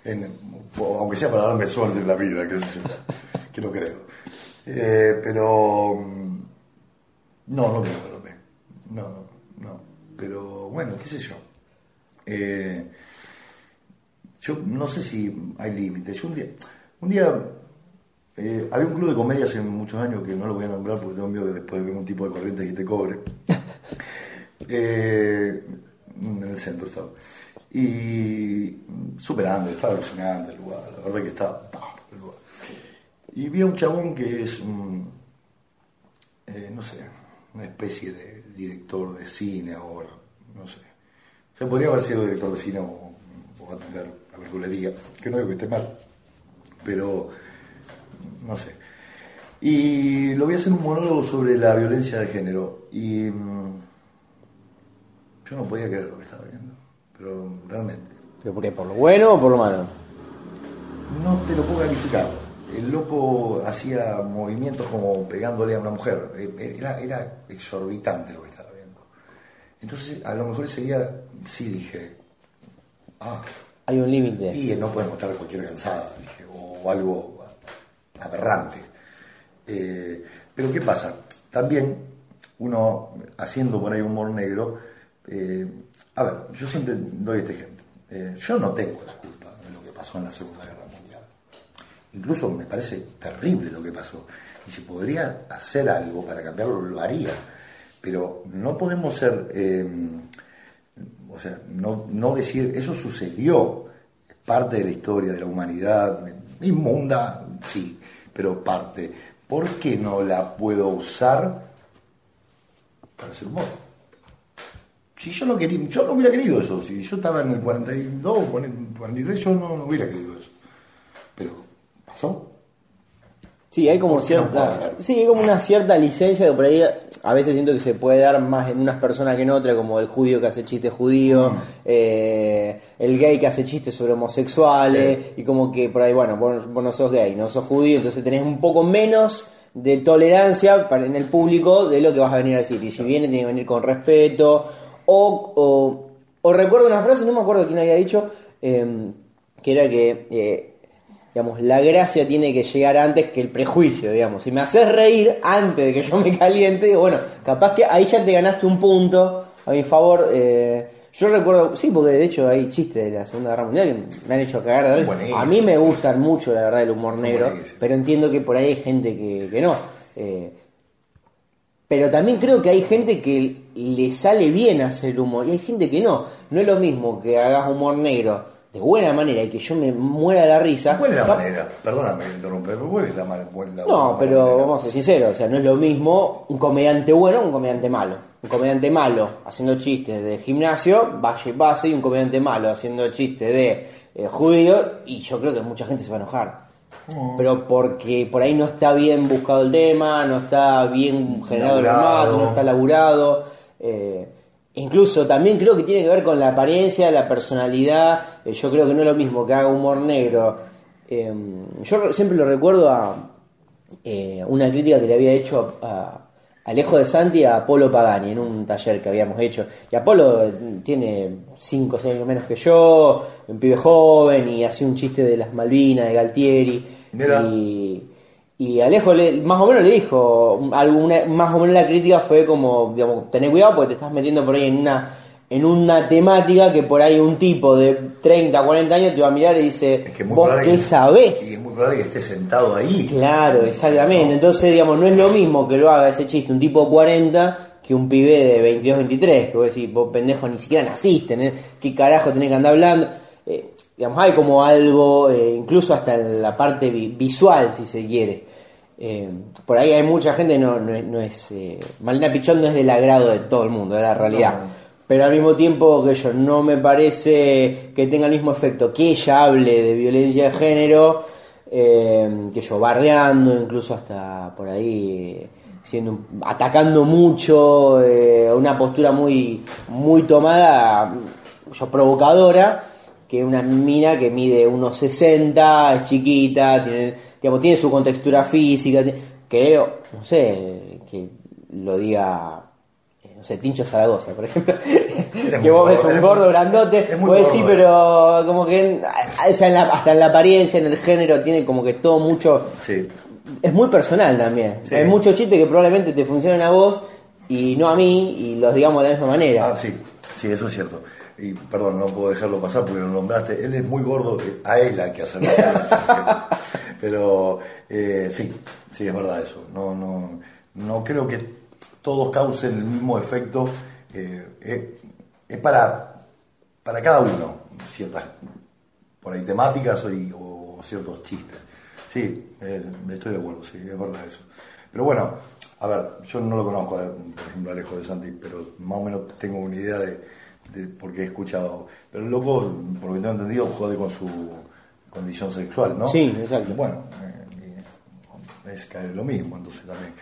en- aunque sea para darme suerte en la vida, qué sé yo, que no creo. Eh, pero, mm, no, no creo. No, no, no. Pero, bueno, qué sé yo. Eh, yo no sé si hay límites. Yo un día, un día eh, había un club de comedia hace muchos años que no lo voy a nombrar porque tengo miedo que después venga un tipo de corriente que te cobre. Eh, en el centro estaba. Y superando, estaba alucinante el lugar, la verdad que estaba el lugar. Y vi a un chabón que es un, eh, no sé, una especie de director de cine ahora, no sé. O sea, podría haber sido director de cine o, o atender la verdulería, que no digo que esté mal, pero no sé. Y lo voy a hacer un monólogo sobre la violencia de género. Y mm, yo no podía creer lo que estaba viendo, pero realmente. ¿Pero por qué? ¿Por lo bueno o por lo malo? No te lo puedo calificar. El loco hacía movimientos como pegándole a una mujer. Eh, Era, era exorbitante lo que estaba viendo. Entonces, a lo mejor ese día sí dije, ah, Hay un límite. y no puede mostrar cualquier cansada, dije, o algo aberrante. Eh, pero ¿qué pasa? También uno haciendo por ahí humor negro, eh, a ver, yo siempre doy este ejemplo. Eh, yo no tengo la culpa de lo que pasó en la Segunda Guerra Mundial. Incluso me parece terrible lo que pasó. Y si podría hacer algo para cambiarlo, lo haría. Pero no podemos ser, eh, o sea, no, no decir, eso sucedió, es parte de la historia de la humanidad, inmunda, sí, pero parte. ¿Por qué no la puedo usar para hacer humor? Si yo no quería, yo no hubiera querido eso, si yo estaba en el 42 o 43, yo no, no hubiera querido eso. Pero pasó. Sí, hay como ¿Por qué no puedo cierta, sí, hay como una cierta licencia que por ahí a veces siento que se puede dar más en unas personas que en otras, como el judío que hace chistes judíos, Mm. eh, el gay que hace chistes sobre homosexuales, y como que por ahí, bueno, vos, vos no sos gay, no sos judío, entonces tenés un poco menos de tolerancia para- en el público de lo que vas a venir a decir. Y si viene, tiene que venir con respeto. O, o, o recuerdo una frase, no me acuerdo quién había dicho, eh, que era que, eh, digamos, la gracia tiene que llegar antes que el prejuicio, digamos. Si me haces reír antes de que yo me caliente, bueno, capaz que ahí ya te ganaste un punto a mi favor. eh, yo recuerdo, sí, porque de hecho hay chistes de la Segunda Guerra Mundial que me han hecho cagar de risa. A mí me gustan mucho, la verdad, el humor negro, pero entiendo que por ahí hay gente que, que no. Eh, pero también creo que hay gente que le sale bien hacer humor y hay gente que no. No es lo mismo que hagas humor negro de buena manera y que yo me muera de la risa. ¿Cuál es la manera? Perdóname que interrumpe, pero ¿cuál es la, man- cuál es la No, pero manera? vamos a ser sinceros, o sea, no es lo mismo un comediante bueno que un comediante malo. Un comediante malo haciendo chistes de gimnasio, vaya y pase, y un comediante malo haciendo chistes de eh, judío, y yo creo que mucha gente se va a enojar. Pero porque por ahí no está bien buscado el tema, no está bien generado el formato, no está laburado. eh, incluso también creo que tiene que ver con la apariencia, la personalidad. eh, yo creo que no es lo mismo que haga humor negro. Eh, yo re- siempre lo recuerdo a eh, una crítica que le había hecho a, Alejo de Santi a Apolo Pagani en un taller que habíamos hecho. Y Apolo eh, tiene 5 o 6 años menos que yo, un pibe joven y hacía un chiste de las Malvinas, de Galtieri. Mira. Y, Y Alejo le, más o menos le dijo, alguna, más o menos la crítica fue como, digamos, tener cuidado porque te estás metiendo por ahí en una en una temática que por ahí un tipo de 30, 40 años te va a mirar y dice, Es que ¿vos qué que- sabés? Y es muy probable que esté sentado ahí. Claro, exactamente. Entonces, digamos, no es lo mismo que lo haga ese chiste un tipo de 40 que un pibe de 22, 23, que vos decís, vos pendejo ni siquiera naciste, ¿no? ¿qué carajo tenés que andar hablando? Digamos, hay como algo, eh, incluso hasta en la parte vi- visual, si se quiere. Eh, por ahí hay mucha gente, no, no es, no es eh, Malena Pichón no es del agrado de todo el mundo, es la realidad. No. Pero al mismo tiempo que yo no me parece que tenga el mismo efecto que ella hable de violencia de género, eh, que yo bardeando, incluso hasta por ahí siendo atacando mucho, una postura muy muy tomada, yo provocadora, que una mina que mide unos 60, es chiquita, tiene, digamos, tiene su contextura física, que no sé, que lo diga eh, no sé, Tincho Zaragoza, por ejemplo, que vos ves un gordo muy- grandote, es muy vos decís, gordo. pero como que o sea, en la- hasta en la apariencia, en el género, tiene como que todo mucho, Sí. es muy personal también. Sí. Hay muchos chistes que probablemente te funcionen a vos y no a mí, y los digamos de la misma manera. Ah, sí, sí, eso es cierto. Y perdón, no puedo dejarlo pasar porque lo nombraste. Él es muy gordo, eh, a él hay que hacerlo. Pero eh, sí, sí, es verdad eso. No, no, no creo que todos causen el mismo efecto. eh, es, es para, para cada uno, ciertas por ahí temáticas o, o ciertos chistes. Sí, eh, estoy de acuerdo, sí, es verdad eso. Pero bueno, a ver, yo no lo conozco, por ejemplo, Alejo de Santi, pero más o menos tengo una idea de, de por qué he escuchado. Pero el loco, por lo que tengo entendido, jode con su condición sexual, ¿no? Sí, exacto. Bueno, eh, es caer lo mismo, entonces también.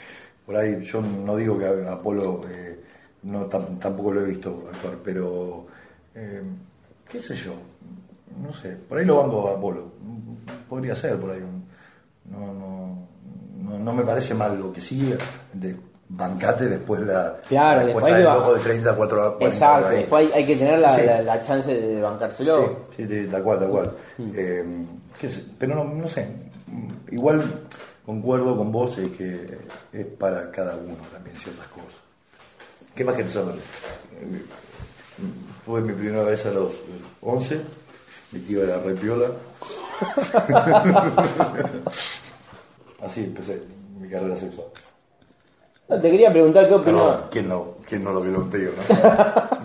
Por ahí yo no digo que Apolo, eh, no, tam- tampoco lo he visto actuar, pero eh, qué sé yo, no sé, por ahí lo banco a Apolo, podría ser por ahí, un- no, no, no, no me parece mal lo que sigue, de bancate después la, Claro, la después del que loco de 30 a 4 a 40 Exacto, después hay, hay que tener la, Sí. la- la chance de bancárselo. Sí, sí, tal cual, tal cual. Eh, qué sé, pero no, no sé, igual concuerdo con vos es que es para cada uno también ciertas cosas. ¿Qué más querés saber? Eh, Fue mi primera vez a los 11, mi tío era re piola. Así empecé mi carrera sexual. No, te quería preguntar qué opinás. No, ¿quién no? ¿Quién no lo vio un tío, no?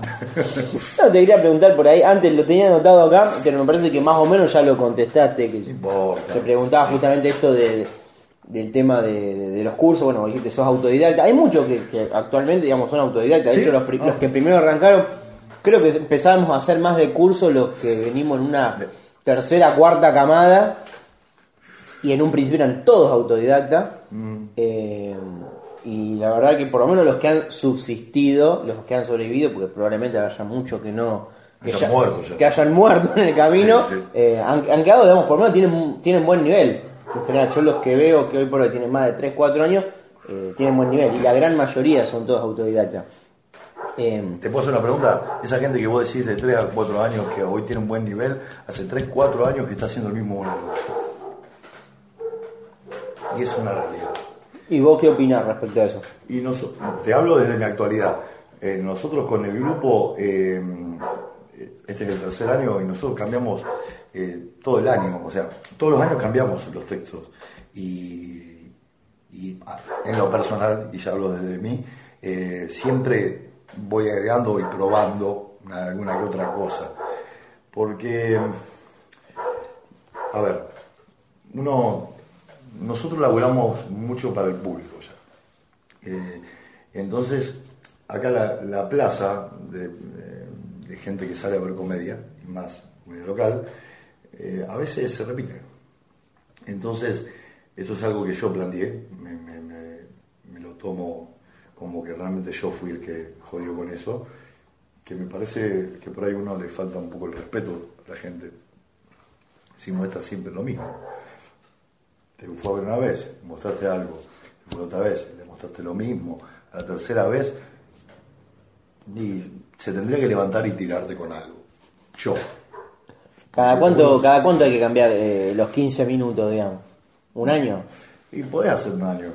No, te quería preguntar por ahí, antes lo tenía anotado acá, pero me parece que más o menos ya lo contestaste, que importa. te preguntaba justamente esto de- del tema de, de- de los cursos, bueno, dijiste sos autodidacta, hay muchos que, que actualmente, digamos, son autodidactas, de Sí. hecho los, Ah. los que primero arrancaron, creo que empezamos a hacer más de cursos los que venimos en una tercera, cuarta camada, y en un principio eran todos autodidactas, Mm. eh, y la verdad que por lo menos los que han subsistido, los que han sobrevivido, porque probablemente haya muchos que no... Que, Hayan muerto ya. que hayan muerto en el camino, Sí, sí. eh, han, han quedado, digamos, por lo menos tienen, tienen buen nivel. En general, yo los que veo que hoy por hoy tienen más de 3, 4 años, eh, tienen buen nivel. Y la gran mayoría son todos autodidactas. Eh, ¿Te puedo hacer una pregunta? Esa gente que vos decís de 3 a 4 años que hoy tiene un buen nivel, hace 3, 4 años que está haciendo el mismo monólogo. Y es una realidad. ¿Y vos qué opinás respecto a eso? Y noso- te hablo desde mi actualidad. Eh, nosotros con el grupo, eh, este es el tercer año, y nosotros cambiamos eh, todo el año, o sea, todos los años cambiamos los textos. Y, ah, en lo personal, y ya hablo desde mí, siempre voy agregando y probando una- alguna que otra cosa. Porque, a ver, uno, nosotros laburamos mucho para el público ya. Eh, entonces, acá la, la plaza de, de- gente que sale a ver comedia, y más comedia local, eh, a veces se repite. Entonces, eso es algo que yo planteé, me, lo tomo como que realmente yo fui el que jodió con eso, que me parece que por ahí uno le falta un poco el respeto a la gente, si muestra siempre lo mismo. Te fue a ver una vez, mostraste algo, te fue otra vez, le mostraste lo mismo, a la tercera vez, y se tendría que levantar y tirarte con algo. Yo. ¿Cada cuánto, cada cuánto hay que cambiar eh, los 15 minutos, digamos? ¿Un año? Y podés hacer daño,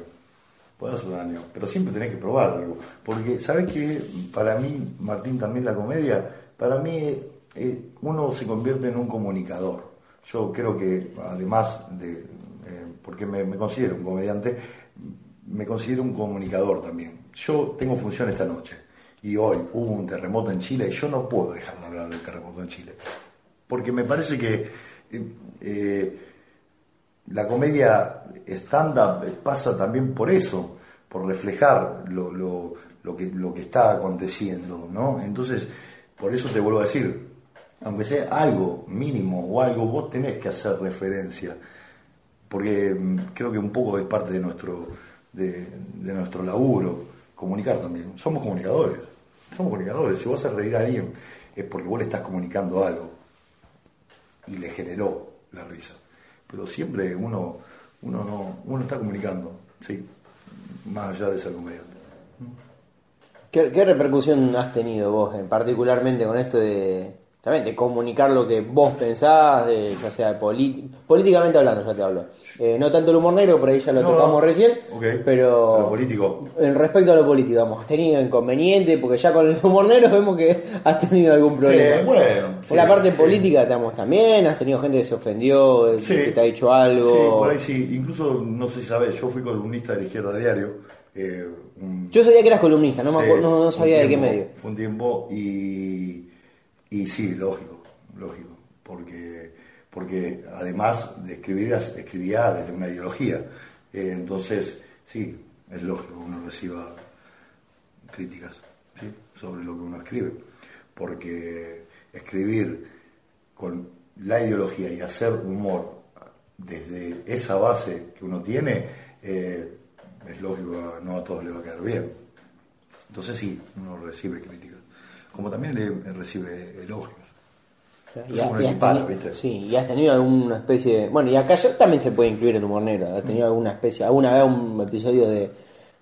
podés hacer daño, pero siempre tenés que probar algo. Porque, ¿sabes qué? Para mí, Martín, también la comedia, para mí eh, uno se convierte en un comunicador. Yo creo que, además de, porque me, considero un comediante, me considero un comunicador también. Yo tengo función esta noche y hoy hubo un terremoto en Chile y yo no puedo dejar de hablar del terremoto en Chile. Porque me parece que eh, eh, la comedia stand-up pasa también por eso, por reflejar lo, que, lo que está aconteciendo, ¿no? Entonces, por eso te vuelvo a decir, aunque sea algo mínimo o algo, vos tenés que hacer referencia, porque mm, creo que un poco es parte de nuestro, de, nuestro laburo, comunicar también. Somos comunicadores, somos comunicadores. Si vos haces reír a alguien es porque vos le estás comunicando algo y le generó la risa. Pero siempre uno, uno, no, uno está comunicando, sí, más allá de ser comediante. ¿Qué, repercusión has tenido vos, en particularmente con esto de, también de comunicar lo que vos pensás, de, ya sea de políticamente hablando, ya te hablo? Eh, no tanto el humor negro, por ahí ya lo No, tocamos recién, pero... Lo político. En respecto a lo político, vamos, ¿has tenido inconveniente? Porque ya con el humor negro vemos que has tenido algún problema. Sí, bueno, sí, la parte sí. política, digamos, también, has tenido gente que se ofendió, que te ha dicho algo. Sí, por ahí sí. Incluso, no sé si sabes, yo fui columnista de la izquierda diario. eh, un- Yo sabía que eras columnista, no, me acuerdo- no, sabía de qué medio. Fue un tiempo y, y sí, lógico, lógico, porque, porque además de escribir, escribía desde una ideología. Eh, entonces, sí, es lógico que uno reciba críticas sobre lo que uno escribe, porque escribir con la ideología y hacer humor desde esa base que uno tiene, eh, es lógico, no a todos les va a quedar bien. Entonces sí, uno recibe críticas, como también le, recibe elogios. Y, has equipar, teni- ¿viste? sí, y has tenido alguna especie de... Bueno, y acá yo también se puede incluir el humor negro. ¿Has tenido alguna especie, alguna vez un episodio de,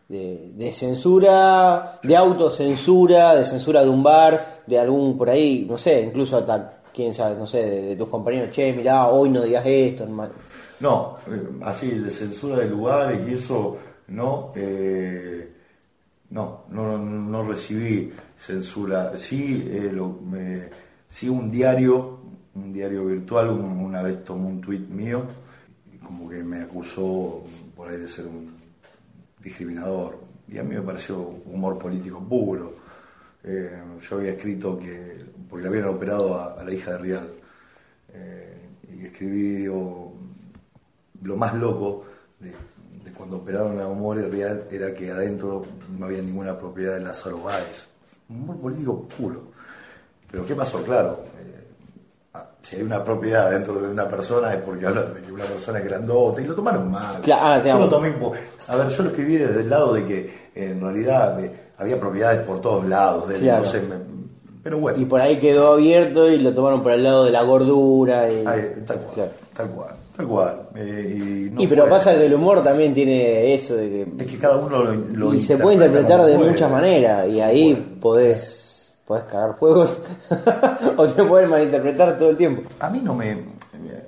de, de censura, de autocensura, de censura de un bar, de algún por ahí, no sé, incluso hasta, quién sabe, no sé, de, de tus compañeros, che, mirá, hoy no digas esto, hermano. No, eh, así de censura de lugares y eso, no, eh, no, no, no recibí censura. Sí, eh, lo- sí un diario, un diario virtual, un- una vez tomó un tuit mío, como que me acusó por ahí de ser un discriminador. Y a mí me pareció humor político puro. Eh, yo había escrito que, porque le habían operado a, la hija de Rial, eh, y escribí lo más loco de, de cuando operaron a Humor y Real era que adentro no había ninguna propiedad de Lázaro Báez. Un humor político puro. Pero ¿qué pasó? Claro, eh, ah, si hay una propiedad dentro de una persona es porque hablan de que una persona es grandota y lo tomaron mal. Claro, ah, yo lo tomé A ver, yo lo escribí desde el lado de que en realidad eh, había propiedades por todos lados. de él, Claro. no sé, me- pero bueno. Y por ahí quedó abierto y lo tomaron por el lado de la gordura. Y, tal cual, Claro. tal cual, tal cual. Eh, y no y pero pasa que el humor también tiene eso de que Es que cada uno lo, lo y se puede interpreta interpretar de puede. muchas maneras y ahí Bueno. podés podés cagar fuegos o te pueden malinterpretar todo el tiempo A mí no me.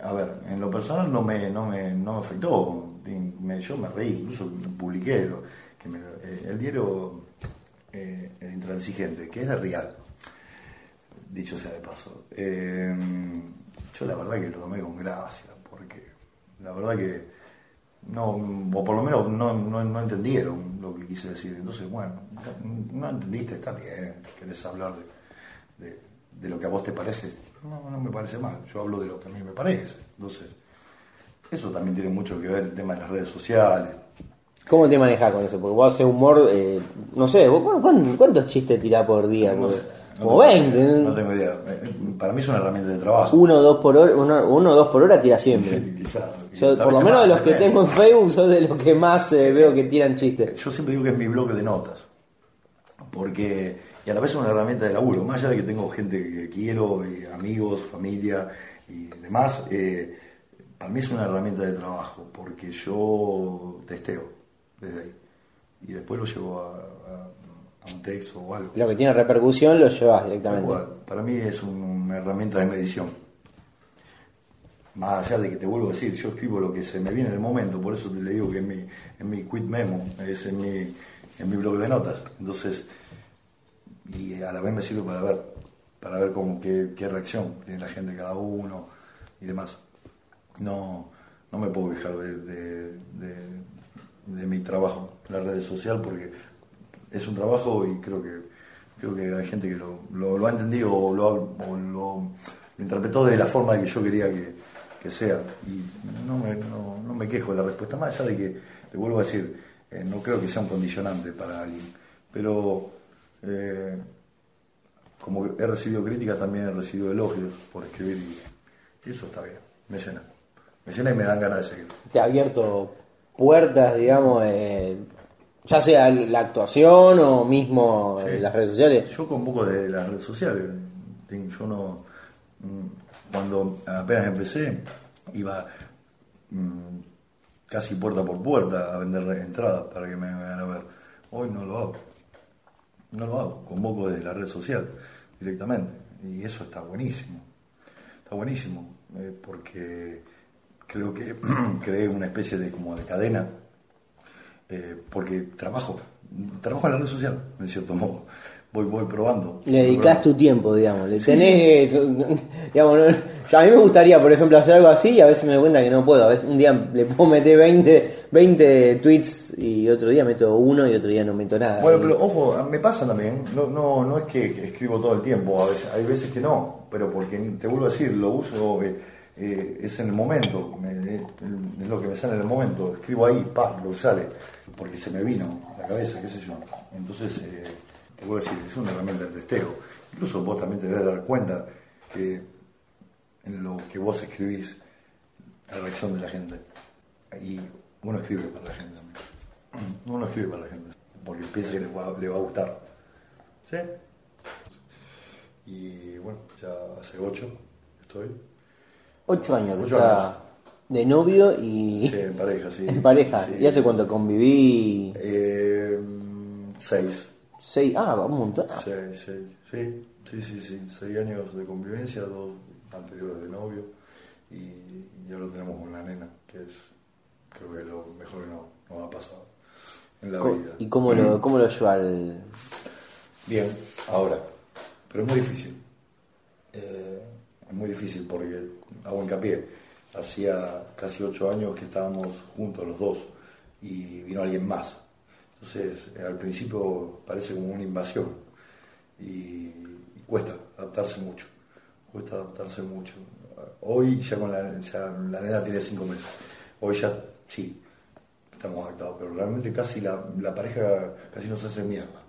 A ver, en lo personal no me, no me, no me afectó. Me- yo me reí, incluso publiqué lo- que me- eh, el diario eh, El Intransigente, que es de Real, dicho sea de paso. Eh, yo la verdad que lo tomé con gracia, la verdad que no, o por lo menos no, no, no entendieron lo que quise decir. Entonces, bueno, no, entendiste, está bien, querés hablar de, de, de lo que a vos te parece. No, no me parece mal, yo hablo de lo que a mí me parece. Entonces, eso también tiene mucho que ver el tema de las redes sociales. ¿Cómo te manejas con eso? Porque vos haces humor, eh, no sé, vos, ¿cuán- cuán- ¿cuántos chistes tirás por día? No Porque- sé, no Como tengo 20, idea, ¿no? Tengo idea. Eh, Para mí es una herramienta de trabajo. uno o dos por hora, uno, uno o dos por hora tira siempre. Quizás, Yo, por lo menos de los que tengo en Facebook, son de los que más eh, veo que tiran chistes. Yo siempre digo que es mi bloque de notas. Porque, y a la vez es una herramienta de laburo. Más allá de que tengo gente que quiero, y amigos, familia y demás, eh, para mí es una herramienta de trabajo. Porque yo testeo desde ahí. Y después lo llevo a, a- a un texto o algo. Lo que tiene repercusión lo llevas directamente. cual. Para mí es un- una herramienta de medición. más allá de que te vuelvo a decir, yo escribo lo que se me viene en el momento, por eso te le digo que en mi, en mi quit memo, es en mi, en mi blog de notas. Entonces, y a la vez me sirve para ver, para ver cómo, qué, qué reacción tiene la gente cada uno y demás. No, no me puedo quejar de, de, de- de mi trabajo en la red social porque es un trabajo y creo que creo que hay gente que lo, ha entendido o lo, o lo- interpretó de la forma que yo quería que, que sea. Y no me, no, me quejo de la respuesta más allá de que te vuelvo a decir eh, no creo que sea un condicionante para alguien. Pero eh, como he recibido críticas también he recibido elogios por escribir y, y eso está bien me llena. Me llena y me dan ganas de seguir. Te ha abierto puertas, digamos, eh, ya sea la actuación o mismo Sí. en las redes sociales. Yo con un poco de las redes sociales, yo no, mm, cuando apenas empecé, iba mm, casi puerta por puerta a vender entradas para que me vengan a ver. Hoy no lo hago, no lo hago, convoco desde la red social directamente y eso está buenísimo, está buenísimo eh, porque creo que creé una especie de como de cadena eh, porque trabajo, trabajo en la red social, en cierto modo. Voy, voy probando. Le dedicas tu tiempo, digamos. Le Sí, tenés, digamos, no- yo a mí me gustaría, por ejemplo, hacer algo así y a veces me doy cuenta que no puedo. A veces un día le puedo meter 20, 20 tweets y otro día meto uno y otro día no meto nada. Bueno, pero ojo, me pasa también, no, no, no es que escribo todo el tiempo, a veces, hay veces que no, pero porque te vuelvo a decir, lo uso, eh, eh, es en el momento, me- es lo que me sale en el momento, escribo ahí, pa, lo que sale, porque se me vino a la cabeza, qué sé yo. Entonces, eh, te vuelvo a decir, es una herramienta de testeo. Incluso vos también te debes dar cuenta que en lo que vos escribís, la reacción de la gente. Y uno escribe para la gente. Uno escribe para la gente. Porque piensa que le va, le va a gustar. ¿Sí? Y bueno, ya hace ocho estoy. Ocho años que Ocho está años. de novio y Sí, en pareja, sí. en pareja. Sí. ¿Y hace cuánto conviví? Eh, seis. Seis, ah, un montón. Seis, seis. Sí, sí, sí, sí. Seis años de convivencia, dos anteriores de novio. Y, y ahora tenemos una nena, que es, creo que lo mejor que no- nos ha pasado en la vida. ¿Y cómo lo, cómo lo lleva el, Bien, ahora. Pero es muy difícil. Eh, es muy difícil porque, hago hincapié, hacía casi ocho años que estábamos juntos los dos y vino alguien más. Entonces, eh, al principio parece como una invasión y, cuesta adaptarse mucho. Cuesta adaptarse mucho. Hoy ya con la, ya la nena tiene cinco meses. Hoy ya sí, estamos adaptados, pero realmente casi la, la pareja casi nos hace mierda.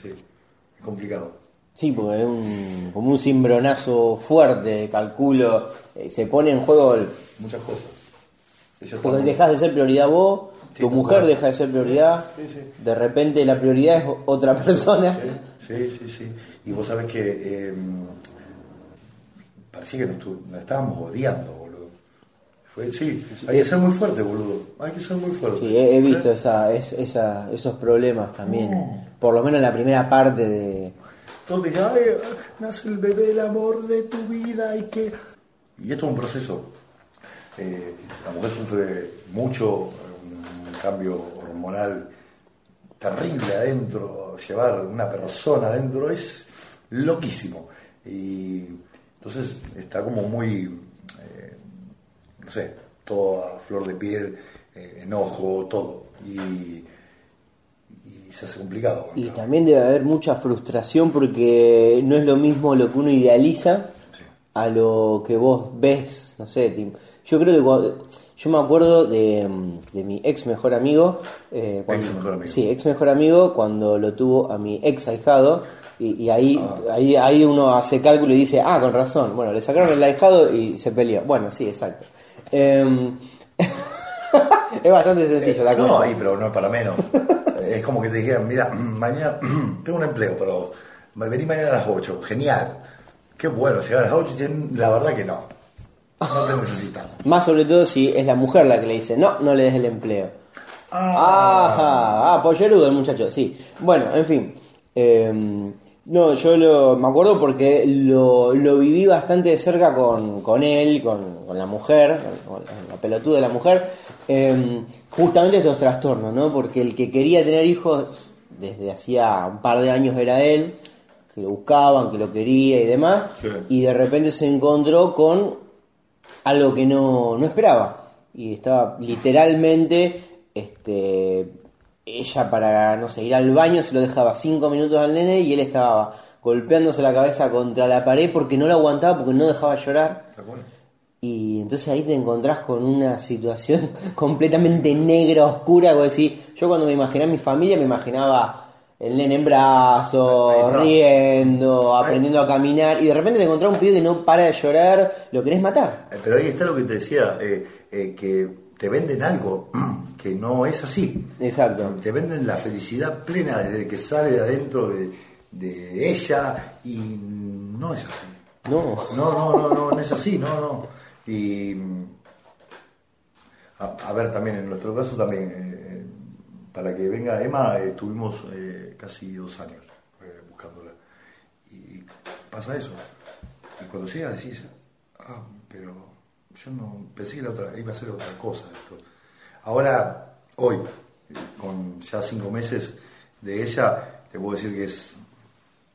Sí, es complicado. Sí, porque es un, como un cimbronazo fuerte, calculo. eh, se pone en juego, el- Muchas cosas. Eso porque muy- dejas de ser prioridad vos, Sí, tu mujer deja de ser prioridad, Sí, sí. de repente la prioridad es otra persona. Sí, sí, sí. Y vos sabés que eh, parecía que nos, nos estábamos odiando, boludo. Fue, sí, hay que ser muy fuerte, boludo. Hay que ser muy fuerte. Sí, he, he visto esa, es- esa, esos problemas también, No. por lo menos en la primera parte de... Todos dicen, ay, nace el bebé, el amor de tu vida, y que... Y esto es un proceso. Eh, la mujer sufre mucho, un cambio hormonal terrible adentro, llevar una persona adentro es loquísimo. Y entonces está como muy, eh, no sé, todo a flor de piel, eh, enojo, todo. Y, y se hace complicado. Y ¿no? también debe haber mucha frustración porque no es lo mismo lo que uno idealiza Sí. a lo que vos ves, no sé, tipo, yo creo que cuando- yo me acuerdo de, mm, de mi ex mejor amigo, eh, cuando- Ex mejor amigo. sí, ex mejor amigo cuando lo tuvo a mi ex ahijado y, y ahí, Ah. ahí ahí uno hace cálculo y dice, ah, con razón, bueno, le sacaron el ahijado y se peleó, bueno, sí, exacto. Em, es bastante sencillo la No, ahí, pero no es para menos. es como que te dijeran, mira, mañana tengo un empleo, pero vení mañana a las 8. Genial. Qué bueno, llegar a las 8 y dicen, la verdad que no. No te necesitan. Más sobre todo si es la mujer la que le dice, no, no le des el empleo. Ah, Ajá, ah, pollerudo el muchacho, sí. Bueno, en fin. eh, No, yo lo, me acuerdo porque lo, lo viví bastante de cerca con, con él, con, con la mujer, con la pelotuda de la mujer, eh, justamente estos trastornos, ¿no? Porque el que quería tener hijos desde hacía un par de años era él, que lo buscaban, que lo quería y demás, Sí. y de repente se encontró con algo que no, no esperaba. Y estaba literalmente, este, ella para, no sé, ir al baño se lo dejaba cinco minutos al nene y él estaba golpeándose la cabeza contra la pared porque no lo aguantaba, porque no dejaba llorar. Y entonces ahí te encontrás con una situación completamente negra, oscura, como decir, yo cuando me imaginé a mi familia me imaginaba el nene en brazos, riendo, aprendiendo a caminar, y de repente te encontrás un pibe que no para de llorar, lo querés matar. Eh, Pero ahí está lo que te decía, eh, eh, que te venden algo que no es así. Exacto. Te venden la felicidad plena desde que sale de adentro de, de ella y no es así. No. No, no, no, no, no es así, no, no. Y a, a ver, también en nuestro caso también, eh, para que venga Emma, eh, estuvimos eh, casi dos años eh, buscándola. Y pasa eso. Y cuando llega decís, ah, pero yo no pensé que era otra, iba a ser otra cosa esto. Ahora, hoy, con ya cinco meses de ella, te puedo decir que es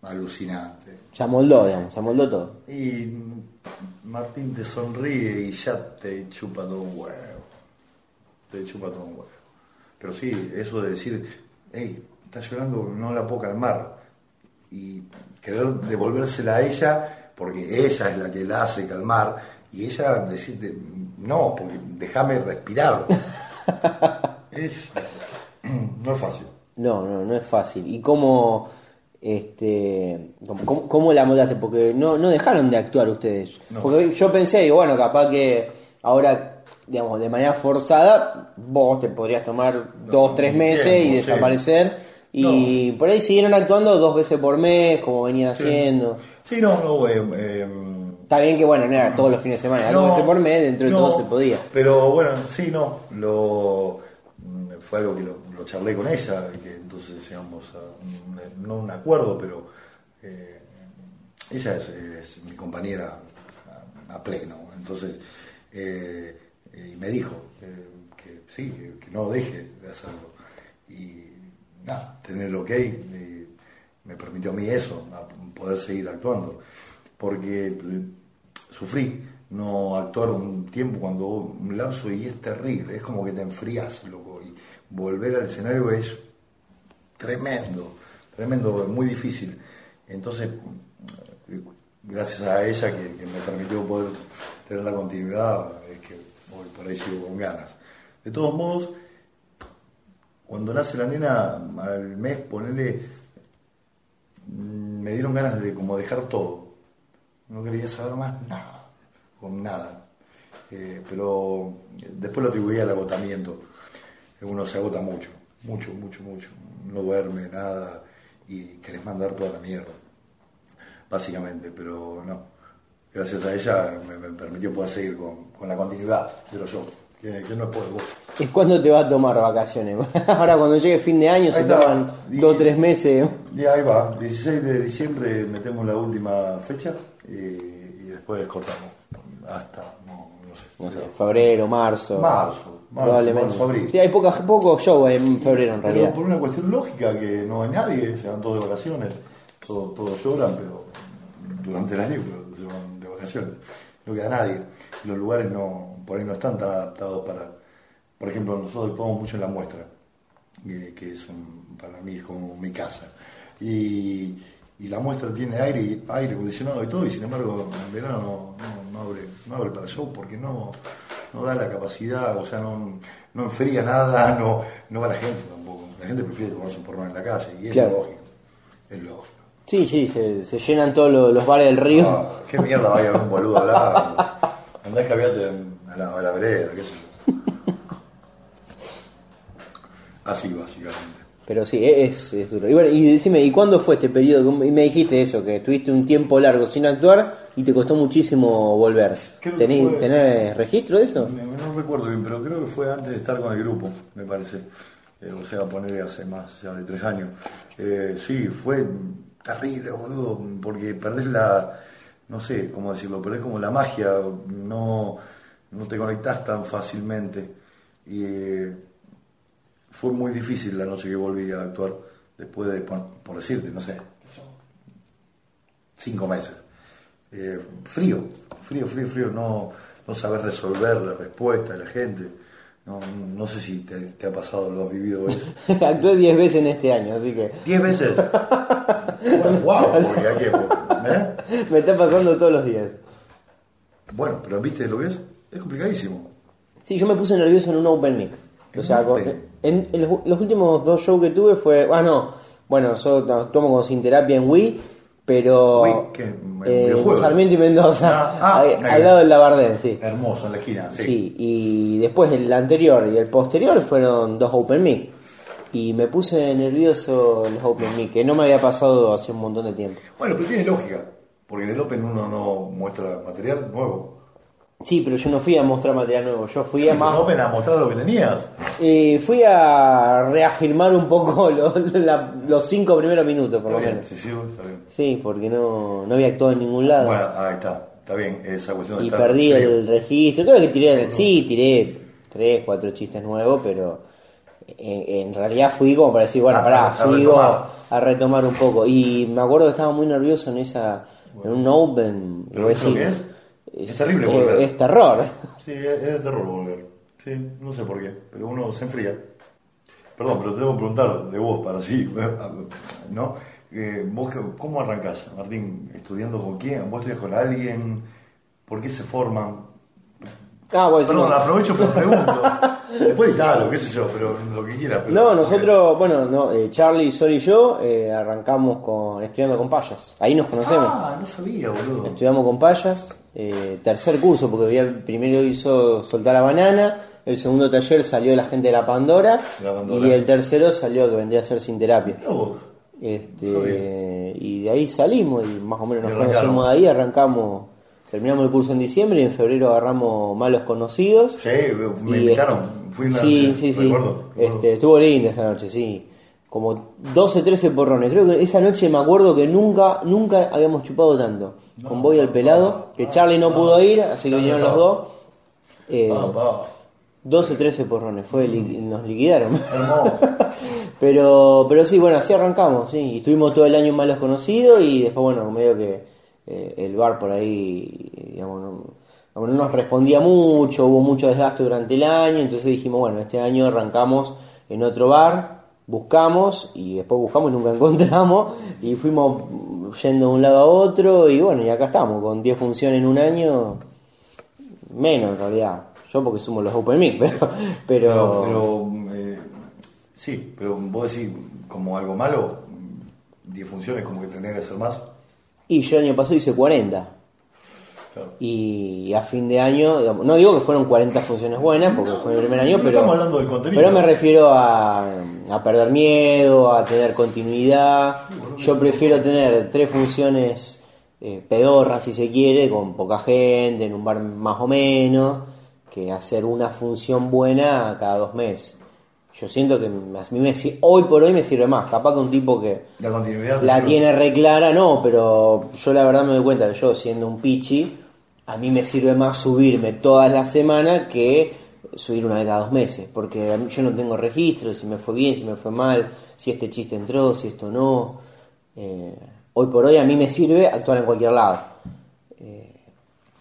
alucinante. Se amoldó, digamos, se amoldó todo. Y Martín te sonríe y ya te chupa todo un huevo. Te chupa todo un huevo. Pero sí, eso de decir, hey, está llorando, no la puedo calmar. Y querer devolvérsela a ella, porque ella es la que la hace calmar. Y ella decirte, no, porque déjame respirar. es, no es fácil. No, no, no es fácil. ¿Y cómo, este, cómo, cómo- la moldaste? Porque no, no dejaron de actuar ustedes. No. Porque yo pensé, digo, bueno, capaz que ahora, digamos, de manera forzada, vos te podrías tomar dos, tres meses tiempo, y sí. desaparecer. Y por ahí siguieron actuando dos veces por mes, como venían haciendo. Sí, no, no, eh, eh, Está bien que, bueno, no era todos los fines de semana, dos No, veces por mes, dentro de no, todo se podía. Pero bueno, sí, no, lo, mm, fue algo que lo, lo charlé con ella, que entonces llegamos a, un- no un acuerdo, pero eh, ella es, es mi compañera a, a pleno, entonces, eh, y me dijo eh, que sí, que, que no deje de hacerlo. Y nada, tener el ok me permitió a mí eso, a poder seguir actuando. Porque eh, sufrí no actuar un tiempo cuando un lapso y es terrible, es como que te enfrías, loco, y volver al escenario es tremendo, tremendo, muy difícil. Entonces, eh, gracias a ella que, me permitió poder tener la continuidad, es que por ahí sigo con ganas. De todos modos, cuando nace la nena, al mes, ponerle, me dieron ganas de como dejar todo. No quería saber más nada, con nada. Eh, pero después lo atribuía al agotamiento. Uno se agota mucho, mucho, mucho, mucho. No duerme, nada, y querés mandar toda la mierda. Básicamente, pero no. Gracias a ella me, me permitió poder seguir con, con la continuidad de los shows, que, que no es por vos. ¿Y cuándo te va a tomar vacaciones? Ahora cuando llegue fin de año se Ahí está. toman dos o tres meses. Y ahí va, 16 de diciembre metemos la última fecha y, y después cortamos hasta, no, no sé. No sé, febrero, marzo. Marzo, marzo, probablemente. marzo, abril. Sí, hay pocos poco show en febrero en Pero realidad. por una cuestión lógica que no hay nadie, se van todos de vacaciones, todos, todos lloran, pero durante el año pero se van de vacaciones. No queda nadie. Los lugares no, por ahí no están tan adaptados para. Por ejemplo, nosotros actuamos mucho en la muestra, que, que es un- para mí es como mi casa. Y, y la muestra tiene aire, aire acondicionado y todo, y sin embargo en verano no, no, abre, no abre para show porque no, no da la capacidad, o sea, no, no enfría nada, no, no va la gente tampoco. La gente prefiere tomarse un porno en la calle, y es Claro. lógico. Es lógico. Sí, sí, se, se llenan todos los, los bares del río. Ah, ¿Qué mierda vaya un boludo hablando? Andá y a la, a la vereda, qué sé yo. Así, básicamente. Pero sí, es, es duro. Y bueno, y decime, ¿y cuándo fue este periodo? Y me dijiste eso, que tuviste un tiempo largo sin actuar y te costó muchísimo volver. ¿Tenés, fue- ¿Tenés registro de eso? No, no recuerdo bien, pero creo que fue antes de estar con el grupo, me parece. Eh, o sea, poner hace más ya de tres años. Eh, sí, fue terrible, boludo, porque perdés la, no sé cómo decirlo, perdés como la magia, no, no te conectás tan fácilmente. Y eh, fue muy difícil la noche que volví a actuar, después de, por, por decirte, no sé, cinco meses. Eh, frío, frío, frío, frío, no, no saber resolver la respuesta de la gente. No, no sé si te, te ha pasado, lo has vivido eso. Actué 10 veces en este año, así que ¿Diez veces? bueno, wow, porque hay que, ¿eh? me está pasando todos los días. Bueno, pero ¿viste lo que es? Es complicadísimo. Sí, yo me puse nervioso en un Open Mic. O ¿En sea? En, en los, los últimos dos shows que tuve fue. Ah, no. Bueno, nosotros actuamos con Sin Terapia en Wii, pero. Wii, ¿qué? ¿En eh? Sarmiento y Mendoza, Ah, ah, al lado del Labardén, sí. Hermoso, en la esquina, sí. Sí, y después el anterior y el posterior fueron dos Open Mic. Y me puse nervioso los Open Mic, que no me había pasado hace un montón de tiempo. Bueno, pero tiene lógica, porque en el Open uno no muestra material nuevo. Sí, pero yo no fui a mostrar material nuevo, yo fui a más. Open a mostrar lo que tenías. Eh, fui a reafirmar un poco lo- la- los cinco primeros minutos, por Está lo bien, menos. sí, sí, está bien. Sí, porque no, no había actuado en ningún lado. Bueno, ahí está, está bien, esa cuestión de y estar perdí el registro. Creo que tiré, sí, tiré tres, cuatro chistes nuevos, pero en, en realidad fui como para decir, bueno, Ah, pará, a- a sigo retomar. a retomar un poco. Y me acuerdo que estaba muy nervioso en esa, en un Open. y ¿Pero decir, que es? Es terrible eh, volver. es terror. Sí, es, es de terror volver. Sí, no sé por qué, pero uno se enfría. Perdón, pero te debo preguntar de vos para sí, ¿no? Eh, ¿Vos qué- cómo arrancás, Martín? ¿Estudiando con quién? ¿Vos estudias con alguien? ¿Por qué se forman? Ah, bueno, Perdón, decimos- aprovecho pero pregunto. Después lo qué sé yo, pero lo que quiera. pero- No, nosotros, bueno, no, eh, Charlie, Sol y yo eh, arrancamos con estudiando con payas. Ahí nos conocemos. Ah, no sabía, boludo. Estudiamos con payas, eh, tercer curso, porque el primero hizo Soltar la Banana, el segundo taller salió La Gente de la Pandora, La Pandora. y el tercero salió que vendría a ser Sin Terapia. Vos. Este, y de ahí salimos y más o menos nos conocimos de ahí, arrancamos, terminamos el curso en diciembre y en febrero agarramos Malos Conocidos. Sí, me Y, invitaron. este, Fui una sí, noche, sí, sí. recuerdo, recuerdo. Este, estuvo linda esa noche, sí. Como 12, 13 porrones. Creo que esa noche me acuerdo que nunca, nunca habíamos chupado tanto. con Boy al pelado, que Charlie no pudo ir, así que vinieron no los dos. Eh, Ah, pa. 12, 13 porrones, fue, li- nos liquidaron. Pero, pero sí, bueno, así arrancamos, sí. Y estuvimos todo el año en malos conocidos y después, bueno, medio que eh, el bar por ahí, digamos, no, nos respondía mucho, hubo mucho desgaste durante el año, entonces dijimos, bueno, este año arrancamos en otro bar, buscamos y después buscamos y nunca encontramos y fuimos yendo de un lado a otro y bueno, y acá estamos, con 10 funciones en un año, menos en realidad. Yo porque sumo los Open pero, Pero, pero, eh, sí, pero vos decís como algo malo, 10 funciones como que tendría que ser más. Y yo el año pasado hice 40. Claro. Y a fin de año, digamos, no digo que fueron 40 funciones buenas, porque fue el primer año, no pero, estamos hablando del contenido. pero me refiero a, a perder miedo, a tener continuidad. Yo prefiero tener tres funciones eh, pedorras, si se quiere, con poca gente, en un bar más o menos, que hacer una función buena cada dos meses. Yo siento que a mí me, si- hoy por hoy me sirve más. Capaz que un tipo que, La continuidad. la sirve. tiene re clara, no, pero yo la verdad me doy cuenta que yo siendo un pichi, a mí me sirve más subirme todas las semanas que subir una vez cada dos meses, porque yo no tengo registro, si me fue bien, si me fue mal, si este chiste entró, si esto no. Eh, hoy por hoy a mí me sirve actuar en cualquier lado. Eh,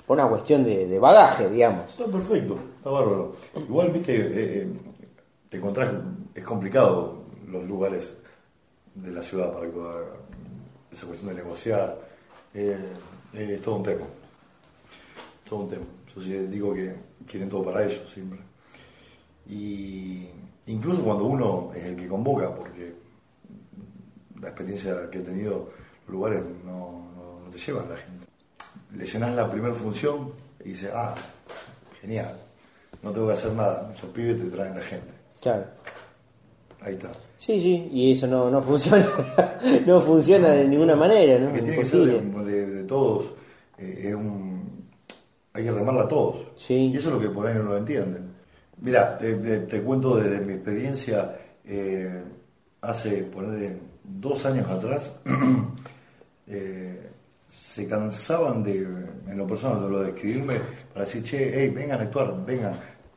por una cuestión de, de bagaje, digamos. Está perfecto, está bárbaro. Igual, viste, eh, eh, te encontrás, es complicado los lugares de la ciudad para que esa cuestión de negociar. eh, eh, es todo un tema. Todo un tema. Yo sí digo que quieren todo para ellos siempre. Y incluso cuando uno es el que convoca, porque la experiencia que he tenido, los lugares no, no- no te llevan la gente. Le llenas la primera función y dices, ah, genial, no tengo que hacer nada, estos pibes te traen la gente. Claro. Ahí está. Sí, sí, y eso no, no funciona. no funciona de ninguna manera, ¿no? Que tiene que ser de, de- de todos, eh, es un- hay que remarla a todos. Sí. Y eso es lo que por ahí no lo entienden. Mira, te, te- te cuento desde mi experiencia, eh, hace ponerle dos años atrás, eh, se cansaban de, en lo personal, de lo de escribirme para decir, che, hey, vengan a actuar, vengan,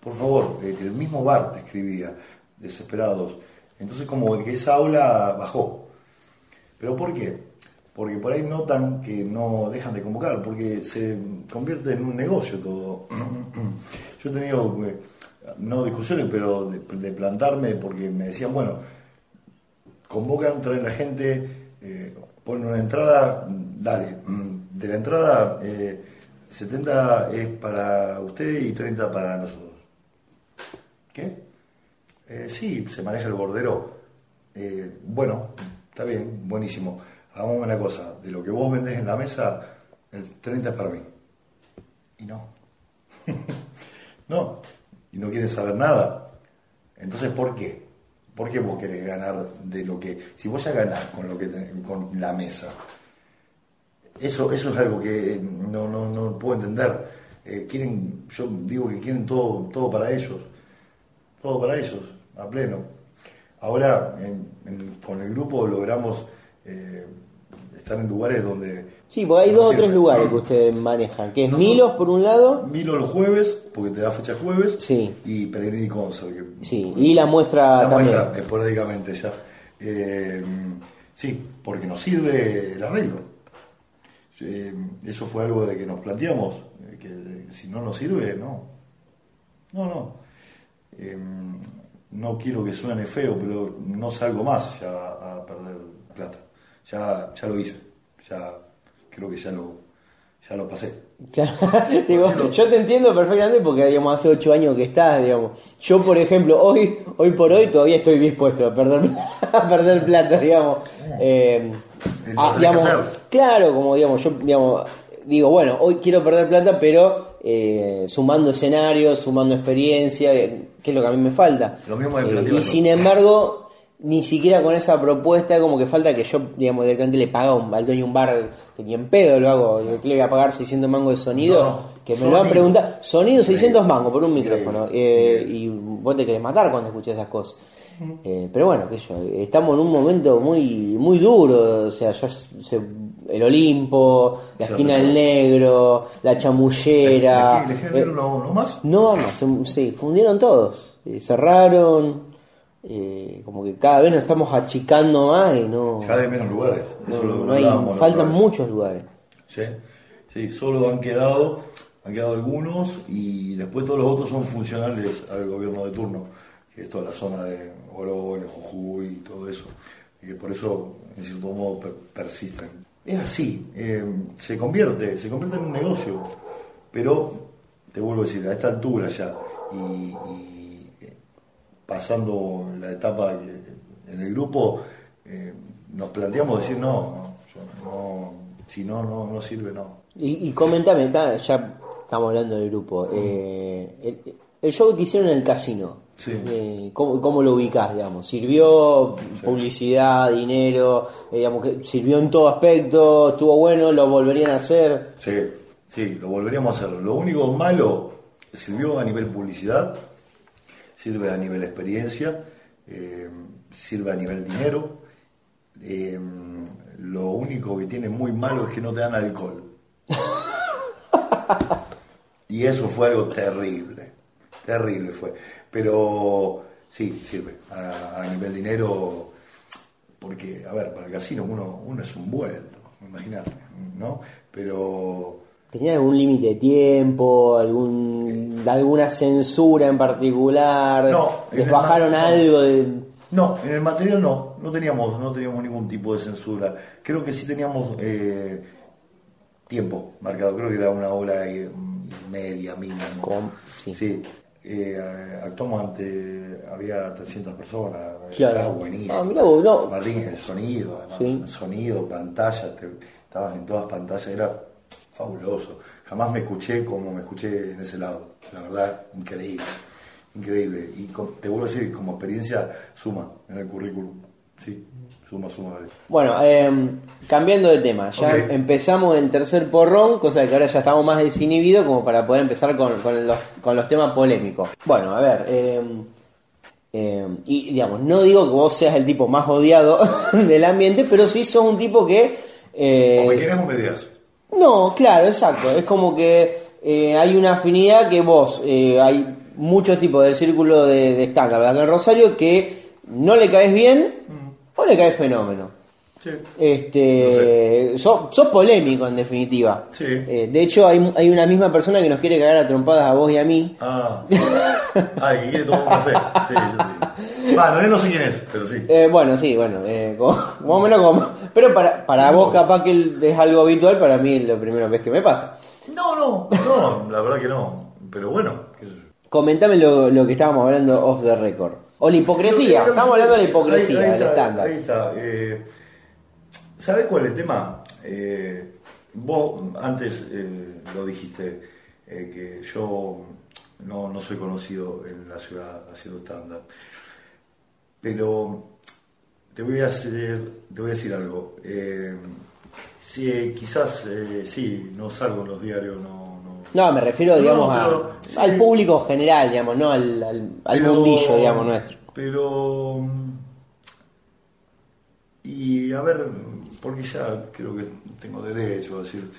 por favor, eh, el mismo bar te escribía, desesperados. Entonces como que esa aula bajó. ¿Pero por qué? Porque por ahí notan que no dejan de convocar, porque se convierte en un negocio todo. Yo he tenido, eh, no discusiones, pero de, de plantarme, porque me decían, bueno, convocan, traen la gente, eh, ponen una entrada, dale, mm, de la entrada eh, 70 es para usted y 30 para nosotros. ¿Qué? Eh, sí, se maneja el bordero. Eh, bueno, está bien, buenísimo. Hagamos una cosa, de lo que vos vendés en la mesa, el 30 es para mí. Y no. no. Y no quieren saber nada. Entonces, ¿por qué? ¿Por qué vos querés ganar de lo que... Si vos ya ganás con, lo que, con la mesa, eso, eso es algo que no, no, no puedo entender. Eh, quieren, yo digo que quieren todo, todo para ellos. Todo para ellos, a pleno. Ahora, en- en- con el grupo logramos eh, estar en lugares donde... Sí, porque hay dos o tres lugares que ustedes manejan, que es No, Milos por un lado, Milo los jueves, porque te da fecha jueves, Sí. y Pellegrini Concert. que- sí, y la muestra la también. muestra, esporádicamente ya. Eh, sí, porque nos sirve el arreglo. Eh, eso fue algo de que nos planteamos, que si no nos sirve, no. No, no. Eh, no quiero que suene feo, pero no salgo más ya a perder plata. Ya, ya lo hice, ya creo que ya lo, ya lo pasé. Claro, digo, yo te entiendo perfectamente porque digamos hace ocho años que estás, digamos. Yo por ejemplo hoy, hoy por hoy todavía estoy dispuesto a perder, a perder plata, digamos. Eh, Es ah, que digamos, claro, como digamos, yo digamos, digo, bueno, hoy quiero perder plata, pero eh, sumando escenarios, sumando experiencia, eh, que es lo que a mí me falta. Lo mismo me Eh, y sin embargo, ni siquiera con esa propuesta, como que falta que yo, digamos, directamente le paga un, al dueño un bar, que ni en pedo lo hago, que le voy a pagar 600 mangos de sonido, No, que me sonido. lo han preguntado, sonido. 600 mangos por un micrófono, eh, y vos te querés matar cuando escuchas esas cosas. Eh, pero bueno, qué sé yo, estamos en un momento muy muy duro, o sea, ya se- el Olimpo, la Se esquina del negro, la chamullera. ¿Le- le- le eh, más? no vamos, se, sí, fundieron todos, eh, cerraron, eh, como que cada vez nos estamos achicando más y no, Cada vez menos lugares. No, no hay, faltan muchos lugares. Sí, sí, solo han quedado, han quedado algunos y después todos los otros son funcionales al gobierno de turno, que es toda la zona de Orones, Jujuy y todo eso, y que por eso en cierto modo per- persisten. Es así, eh, se convierte, se convierte en un negocio, pero te vuelvo a decir, a esta altura ya, y, eh, pasando la etapa en el grupo, eh, nos planteamos decir no, no, no, si no, no, no sirve, no. Y, y comentame, ta- ya estamos hablando del grupo, el show que hicieron en el casino, Sí. eh, ¿cómo, cómo lo ubicás, digamos? ¿Sirvió publicidad, dinero, eh, digamos, que sirvió en todo aspecto, estuvo bueno, lo volverían a hacer? Sí, sí, lo volveríamos a hacer. Lo único malo sirvió a nivel publicidad, sirve a nivel experiencia, eh, sirve a nivel dinero. Eh, lo único que tiene muy malo es que no te dan alcohol. Y eso fue algo terrible, terrible fue. Pero sí, sirve a, a nivel dinero, porque, a ver, para el casino uno, uno es un vuelto, imagínate, ¿no? Pero ¿Tenía algún límite de tiempo, algún, alguna censura en particular? No, ¿Les bajaron algo? De... No, en el material no, no teníamos, no teníamos ningún tipo de censura. Creo que sí teníamos eh, tiempo marcado, creo que era una hora y media mínimo. Sí. Eh, actuamos ante, había 300 personas, Claro. estaba buenísimo. Ah, no. Martín, el sonido, además, Sí. el sonido, pantalla, te- estabas en todas pantallas, era fabuloso. Jamás me escuché como me escuché en ese lado, la verdad, increíble, increíble. Y co- te vuelvo a decir, como experiencia, suma en el currículum, sí, suma, suma. Bueno, eh, cambiando de tema, ya Ok. empezamos el tercer porrón, cosa que ahora ya estamos más desinhibidos como para poder empezar con, con los, con los temas polémicos. Bueno, a ver, eh, eh, y digamos, no digo que vos seas el tipo más odiado del ambiente, pero sí sos un tipo que Eh, o me querés o me. No, claro, exacto. Es como que eh, hay una afinidad que vos, eh, hay muchos tipos del círculo de, de stand acá en Rosario que no le caes bien o le caes fenómeno. Sí. Este, sos, sos polémico en definitiva. Sí. Eh, de hecho, hay, hay una misma persona que nos quiere cagar a trompadas a vos y a mí. Ah, sí. ah, y que quiere tomar un café. Sí, sí. Va, no, no sé quién es, pero sí. Eh, bueno, sí, bueno, eh, como- más o menos como. Pero para, para vos, capaz que es algo habitual, para mí es la primera vez que me pasa. No, no, no, la verdad que no. Pero bueno, qué sé yo. Comentame lo, lo que estábamos hablando off the record. O la hipocresía, estamos hablando de la hipocresía, Ahí- ahí del estándar. Ahí está. Eh, ¿Sabés cuál es el tema? Eh, vos antes eh, lo dijiste, eh, que yo no, no soy conocido en la ciudad haciendo estándar. Pero te voy a hacer, te voy a decir algo. Eh, sí, eh, quizás eh, sí, no salgo en los diarios, no, no, me refiero, No, digamos, a- pero, sí. al público general, digamos, no al, al, al Pero- mundillo, digamos, nuestro. Pero. Y a ver, porque ya creo que tengo derecho a decir.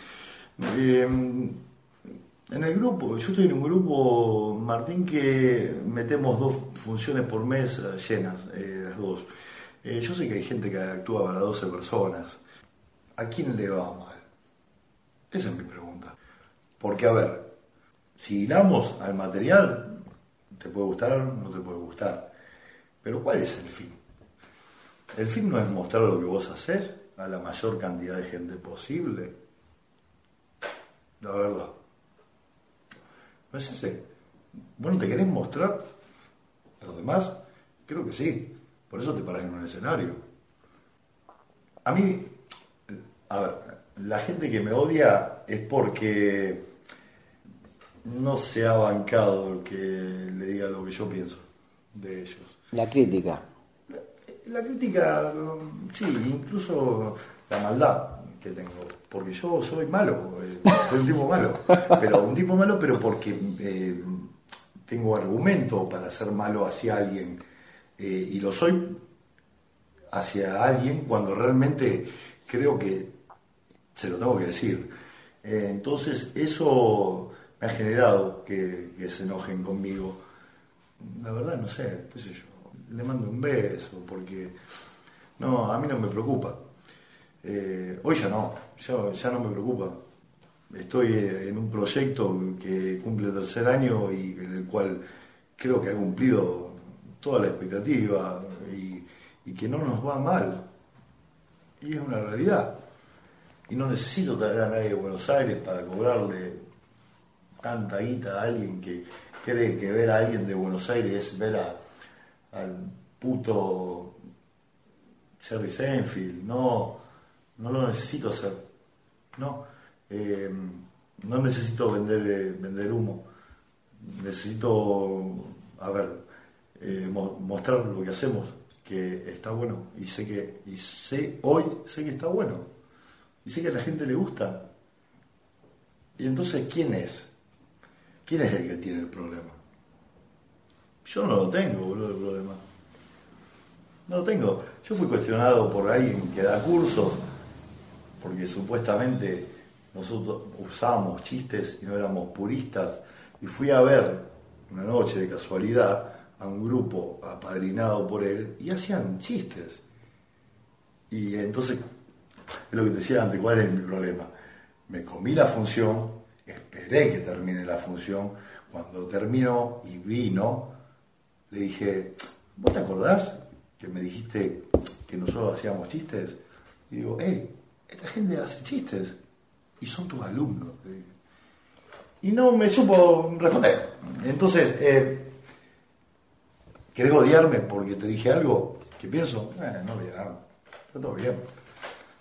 eh, en el grupo, yo estoy en un grupo, Martín, que metemos dos funciones por mes llenas, eh, las dos. Eh, yo sé que hay gente que actúa para 12 personas. ¿A quién le va mal? Esa es mi pregunta. Porque, a ver, si hilamos al material, te puede gustar, no te puede gustar. Pero ¿cuál es el fin? El fin no es mostrar lo que vos haces a la mayor cantidad de gente posible. La verdad. No es ese. Bueno, ¿te querés mostrar a los demás? Creo que sí. Por eso te paras en un escenario. A mí, a ver, la gente que me odia es porque no se ha bancado que le diga lo que yo pienso de ellos. La crítica. La crítica, sí, incluso la maldad que tengo, porque yo soy malo, eh, soy un tipo malo, pero un tipo malo, pero porque eh, tengo argumento para ser malo hacia alguien, eh, y lo soy hacia alguien cuando realmente creo que se lo tengo que decir. Entonces eso me ha generado que, se enojen conmigo. La verdad no sé, qué sé yo. Le mando un beso porque no, a mí no me preocupa. Eh, hoy ya no, ya, ya no me preocupa. Estoy eh, en un proyecto que cumple el tercer año y en el cual creo que ha cumplido toda la expectativa y, y que no nos va mal. Y es una realidad. Y no necesito traer a nadie de Buenos Aires para cobrarle tanta guita a alguien que cree que ver a alguien de Buenos Aires es ver a, al puto Jerry Seinfeld. No, no lo necesito hacer. No, Eh, no necesito vender, eh, vender humo. Necesito, a ver, eh, mo- mostrar lo que hacemos, que está bueno. Y sé que, y sé, hoy sé que está bueno. Y sé que a la gente le gusta. Y entonces, ¿quién es? ¿Quién es el que tiene el problema? Yo no lo tengo, boludo, el problema. No lo tengo. Yo fui cuestionado por alguien que da cursos, porque supuestamente nosotros usábamos chistes y no éramos puristas. Y fui a ver una noche de casualidad a un grupo apadrinado por él y hacían chistes. Y entonces, es lo que te decía antes, ¿cuál es mi problema? Me comí la función, esperé que termine la función. Cuando terminó y vino, le dije, ¿vos te acordás que me dijiste que nosotros hacíamos chistes? Y digo, hey, esta gente hace chistes y son tus alumnos. Y no me supo responder. Entonces, eh, ¿querés odiarme porque te dije algo que pienso? Eh, no odiar nada. Está todo bien.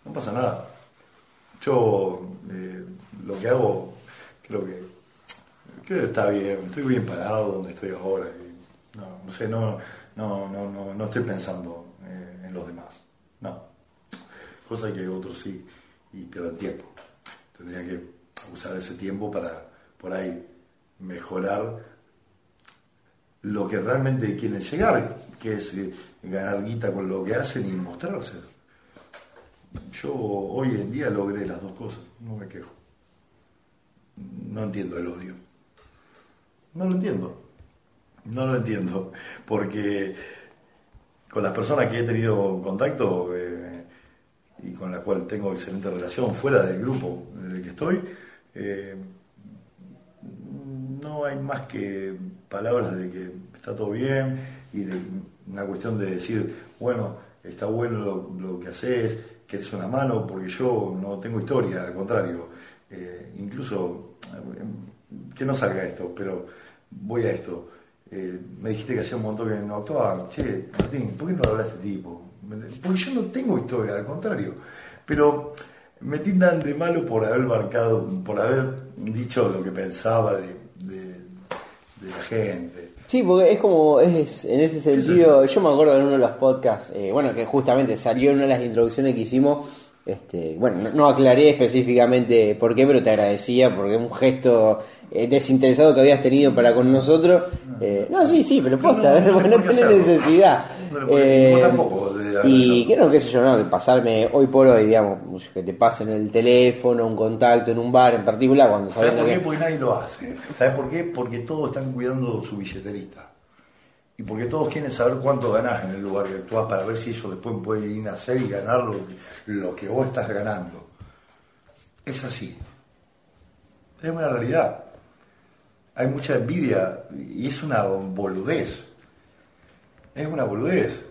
No pasa nada. Yo eh, lo que hago, creo que, creo que está bien. Estoy bien parado donde estoy ahora. no, no sé, no, no, no, no, no estoy pensando eh, en los demás. No. Cosa que otros sí y pierden tiempo. Tendría que usar ese tiempo para por ahí mejorar lo que realmente quieren llegar, que es eh, ganar guita con lo que hacen y mostrarse. yo hoy en día logré las dos cosas, no me quejo. No entiendo el odio. No lo entiendo. No lo entiendo. Porque con las personas que he tenido contacto eh, y con las cuales tengo excelente relación fuera del grupo en el que estoy, eh, no hay más que palabras de que está todo bien y de una cuestión de decir, bueno, está bueno lo, que haces, que es una mano, porque yo no tengo historia, al contrario, eh, incluso que no salga esto, pero voy a esto. Eh, me dijiste que hacía un montón que no actuaba. Che, Martín, ¿por qué no hablas de este tipo? Porque yo no tengo historia, al contrario. Pero me tindan de malo por haber marcado, por haber dicho lo que pensaba de, la gente. Sí, porque es como, es, en ese sentido, yo me acuerdo en uno de los podcasts, eh, bueno, que justamente salió en una de las introducciones que hicimos, este, bueno, no, aclaré específicamente por qué, pero te agradecía porque es un gesto eh, desinteresado que habías tenido para con nosotros. Eh, no, sí, sí, pero posta, no, no, tenés necesidad. Eh, tampoco y que no, qué sé yo, no, de pasarme hoy por hoy, digamos, que te pasen el teléfono, un contacto en un bar en particular, cuando sabes por qué? Porque nadie lo hace. ¿Sabes por qué? Porque todos están cuidando su billeterita y porque todos quieren saber cuánto ganás en el lugar que actúas para ver si eso después puede ir a hacer y ganar lo que, lo que vos estás ganando. Es así. Es una realidad. Hay mucha envidia y es una boludez. Es una boludez.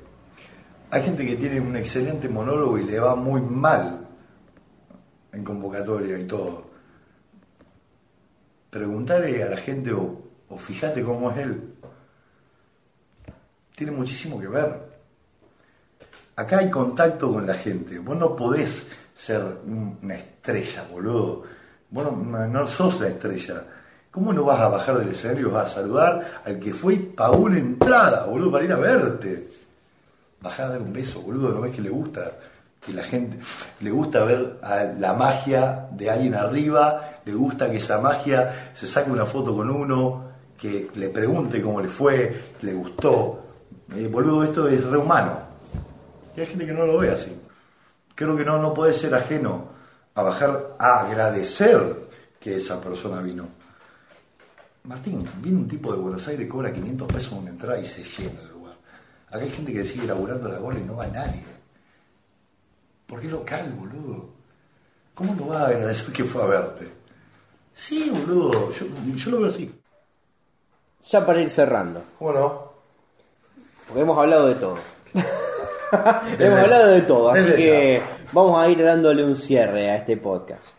Hay gente que tiene un excelente monólogo y le va muy mal en convocatoria y todo. Preguntarle a la gente o, o fíjate cómo es él tiene muchísimo que ver. Acá hay contacto con la gente. Vos no podés ser una estrella, boludo. Vos no, sos la estrella. ¿Cómo no vas a bajar del escenario? Vas a saludar al que fue y una entrada, boludo, para ir a verte. Bajá a dar un beso, boludo. ¿No ves que le gusta? Que la gente le gusta ver a la magia de alguien arriba, le gusta que esa magia se saque una foto con uno, que le pregunte cómo le fue, le gustó eh, boludo, esto es rehumano. Y hay gente que no lo ve así. Creo que no, no puede ser ajeno a bajar a agradecer que esa persona vino. Martín, viene un tipo de Buenos Aires, cobra 500 pesos una entrada y se llena el lugar. Acá hay gente que sigue laburando la gola y no va nadie. Porque es local, boludo. ¿Cómo no va a agradecer que fue a verte? Sí, boludo, yo, yo lo veo así. Ya para ir cerrando. ¿Cómo no? Porque hemos hablado de todo. hemos hablado de todo, así que vamos a ir dándole un cierre a este podcast.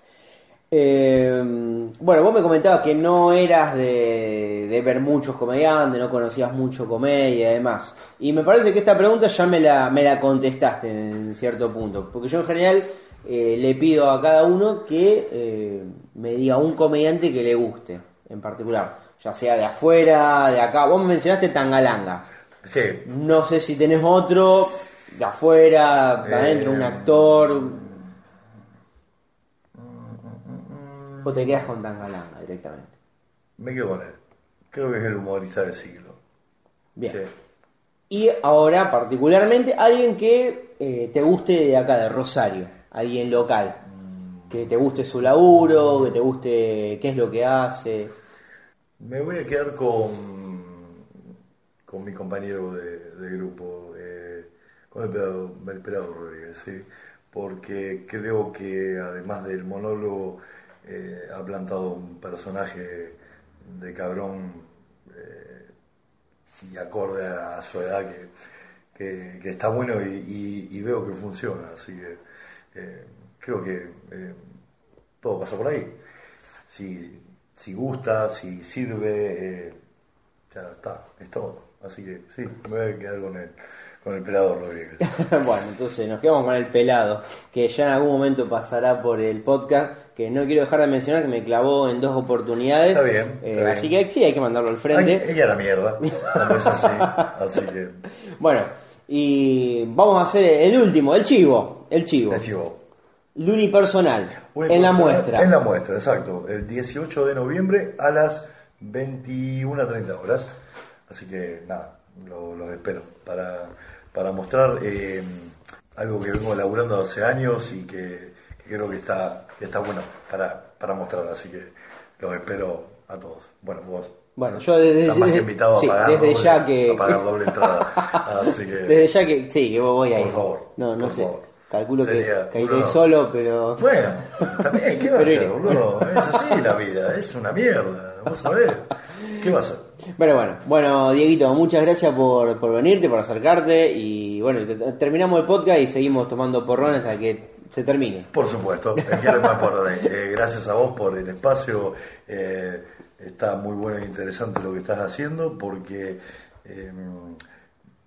Eh, bueno, vos me comentabas que no eras de, ver muchos comediantes, no conocías mucho comedia y demás. Y me parece que esta pregunta ya me la, me la contestaste en cierto punto. Porque yo en general eh, le pido a cada uno que eh, me diga un comediante que le guste en particular. Ya sea de afuera, de acá. Vos me mencionaste Tangalanga. Sí. No sé si tenés otro de afuera, de adentro, un eh, actor. O te quedas con Tangalanga directamente. Me quedo con él. Creo que es el humorista del siglo. Bien. Y ahora, particularmente, alguien que eh, te guste de acá, de Rosario, alguien local. Mm. Que te guste su laburo, que te guste qué es lo que hace. Me voy a quedar con con mi compañero de, grupo, eh, con el pelado, Rodríguez, ¿sí? porque creo que además del monólogo eh, ha plantado un personaje de cabrón eh, y acorde a, su edad que, está bueno y, veo que funciona, así que creo que todo pasa por ahí. Si, si gusta, si sirve, ya está, es todo. Así que sí, me voy a quedar con el, con el pelado Rodríguez. bueno, entonces nos quedamos con el pelado, que ya en algún momento pasará por el podcast, que no quiero dejar de mencionar que me clavó en dos oportunidades. Está bien. Eh, así que sí, hay que mandarlo al frente. ella la mierda, es así. así que... Bueno, y vamos a hacer el último, el chivo. El chivo. El chivo. Lunipersonal, en la muestra. En la muestra, exacto. El 18 de noviembre a las 21.30 horas. Así que nada, los espero para, para mostrar. Eh, algo que vengo laburando hace años y que, creo que está, está bueno para, para mostrar, así que los espero a todos. Bueno, vos. Bueno, yo desde, Estás más que invitado a pagar desde doble, ya que a pagar doble entrada. Así que, desde ya que sí, que voy ahí. Por favor, No, no sé. favor. Calculo Sería- que, no. solo, pero Bueno, también, ¿qué va a hacer, boludo? Es así la vida, es una mierda. Vamos a ver. ¿Qué va a hacer? Pero bueno, bueno, Dieguito, muchas gracias por, por venirte, por acercarte y bueno, te- terminamos el podcast y seguimos tomando porrón hasta que se termine. Por supuesto, que es más importante. Eh, gracias a vos por el espacio. eh, está muy bueno e interesante lo que estás haciendo porque eh,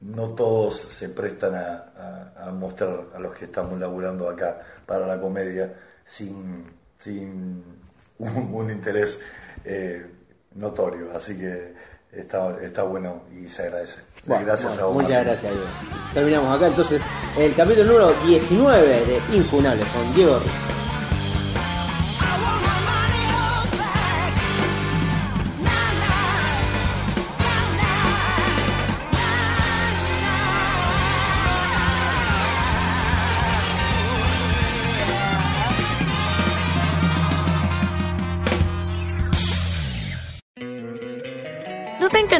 no todos se prestan a, a- a mostrar a los que estamos laburando acá para la comedia sin, sin un, un interés eh, notorio. Así que está, está bueno y se agradece. Bueno, gracias bueno, a vos. Muchas Martín. gracias, Diego. Terminamos acá entonces el capítulo número 19 de Infunables con Diego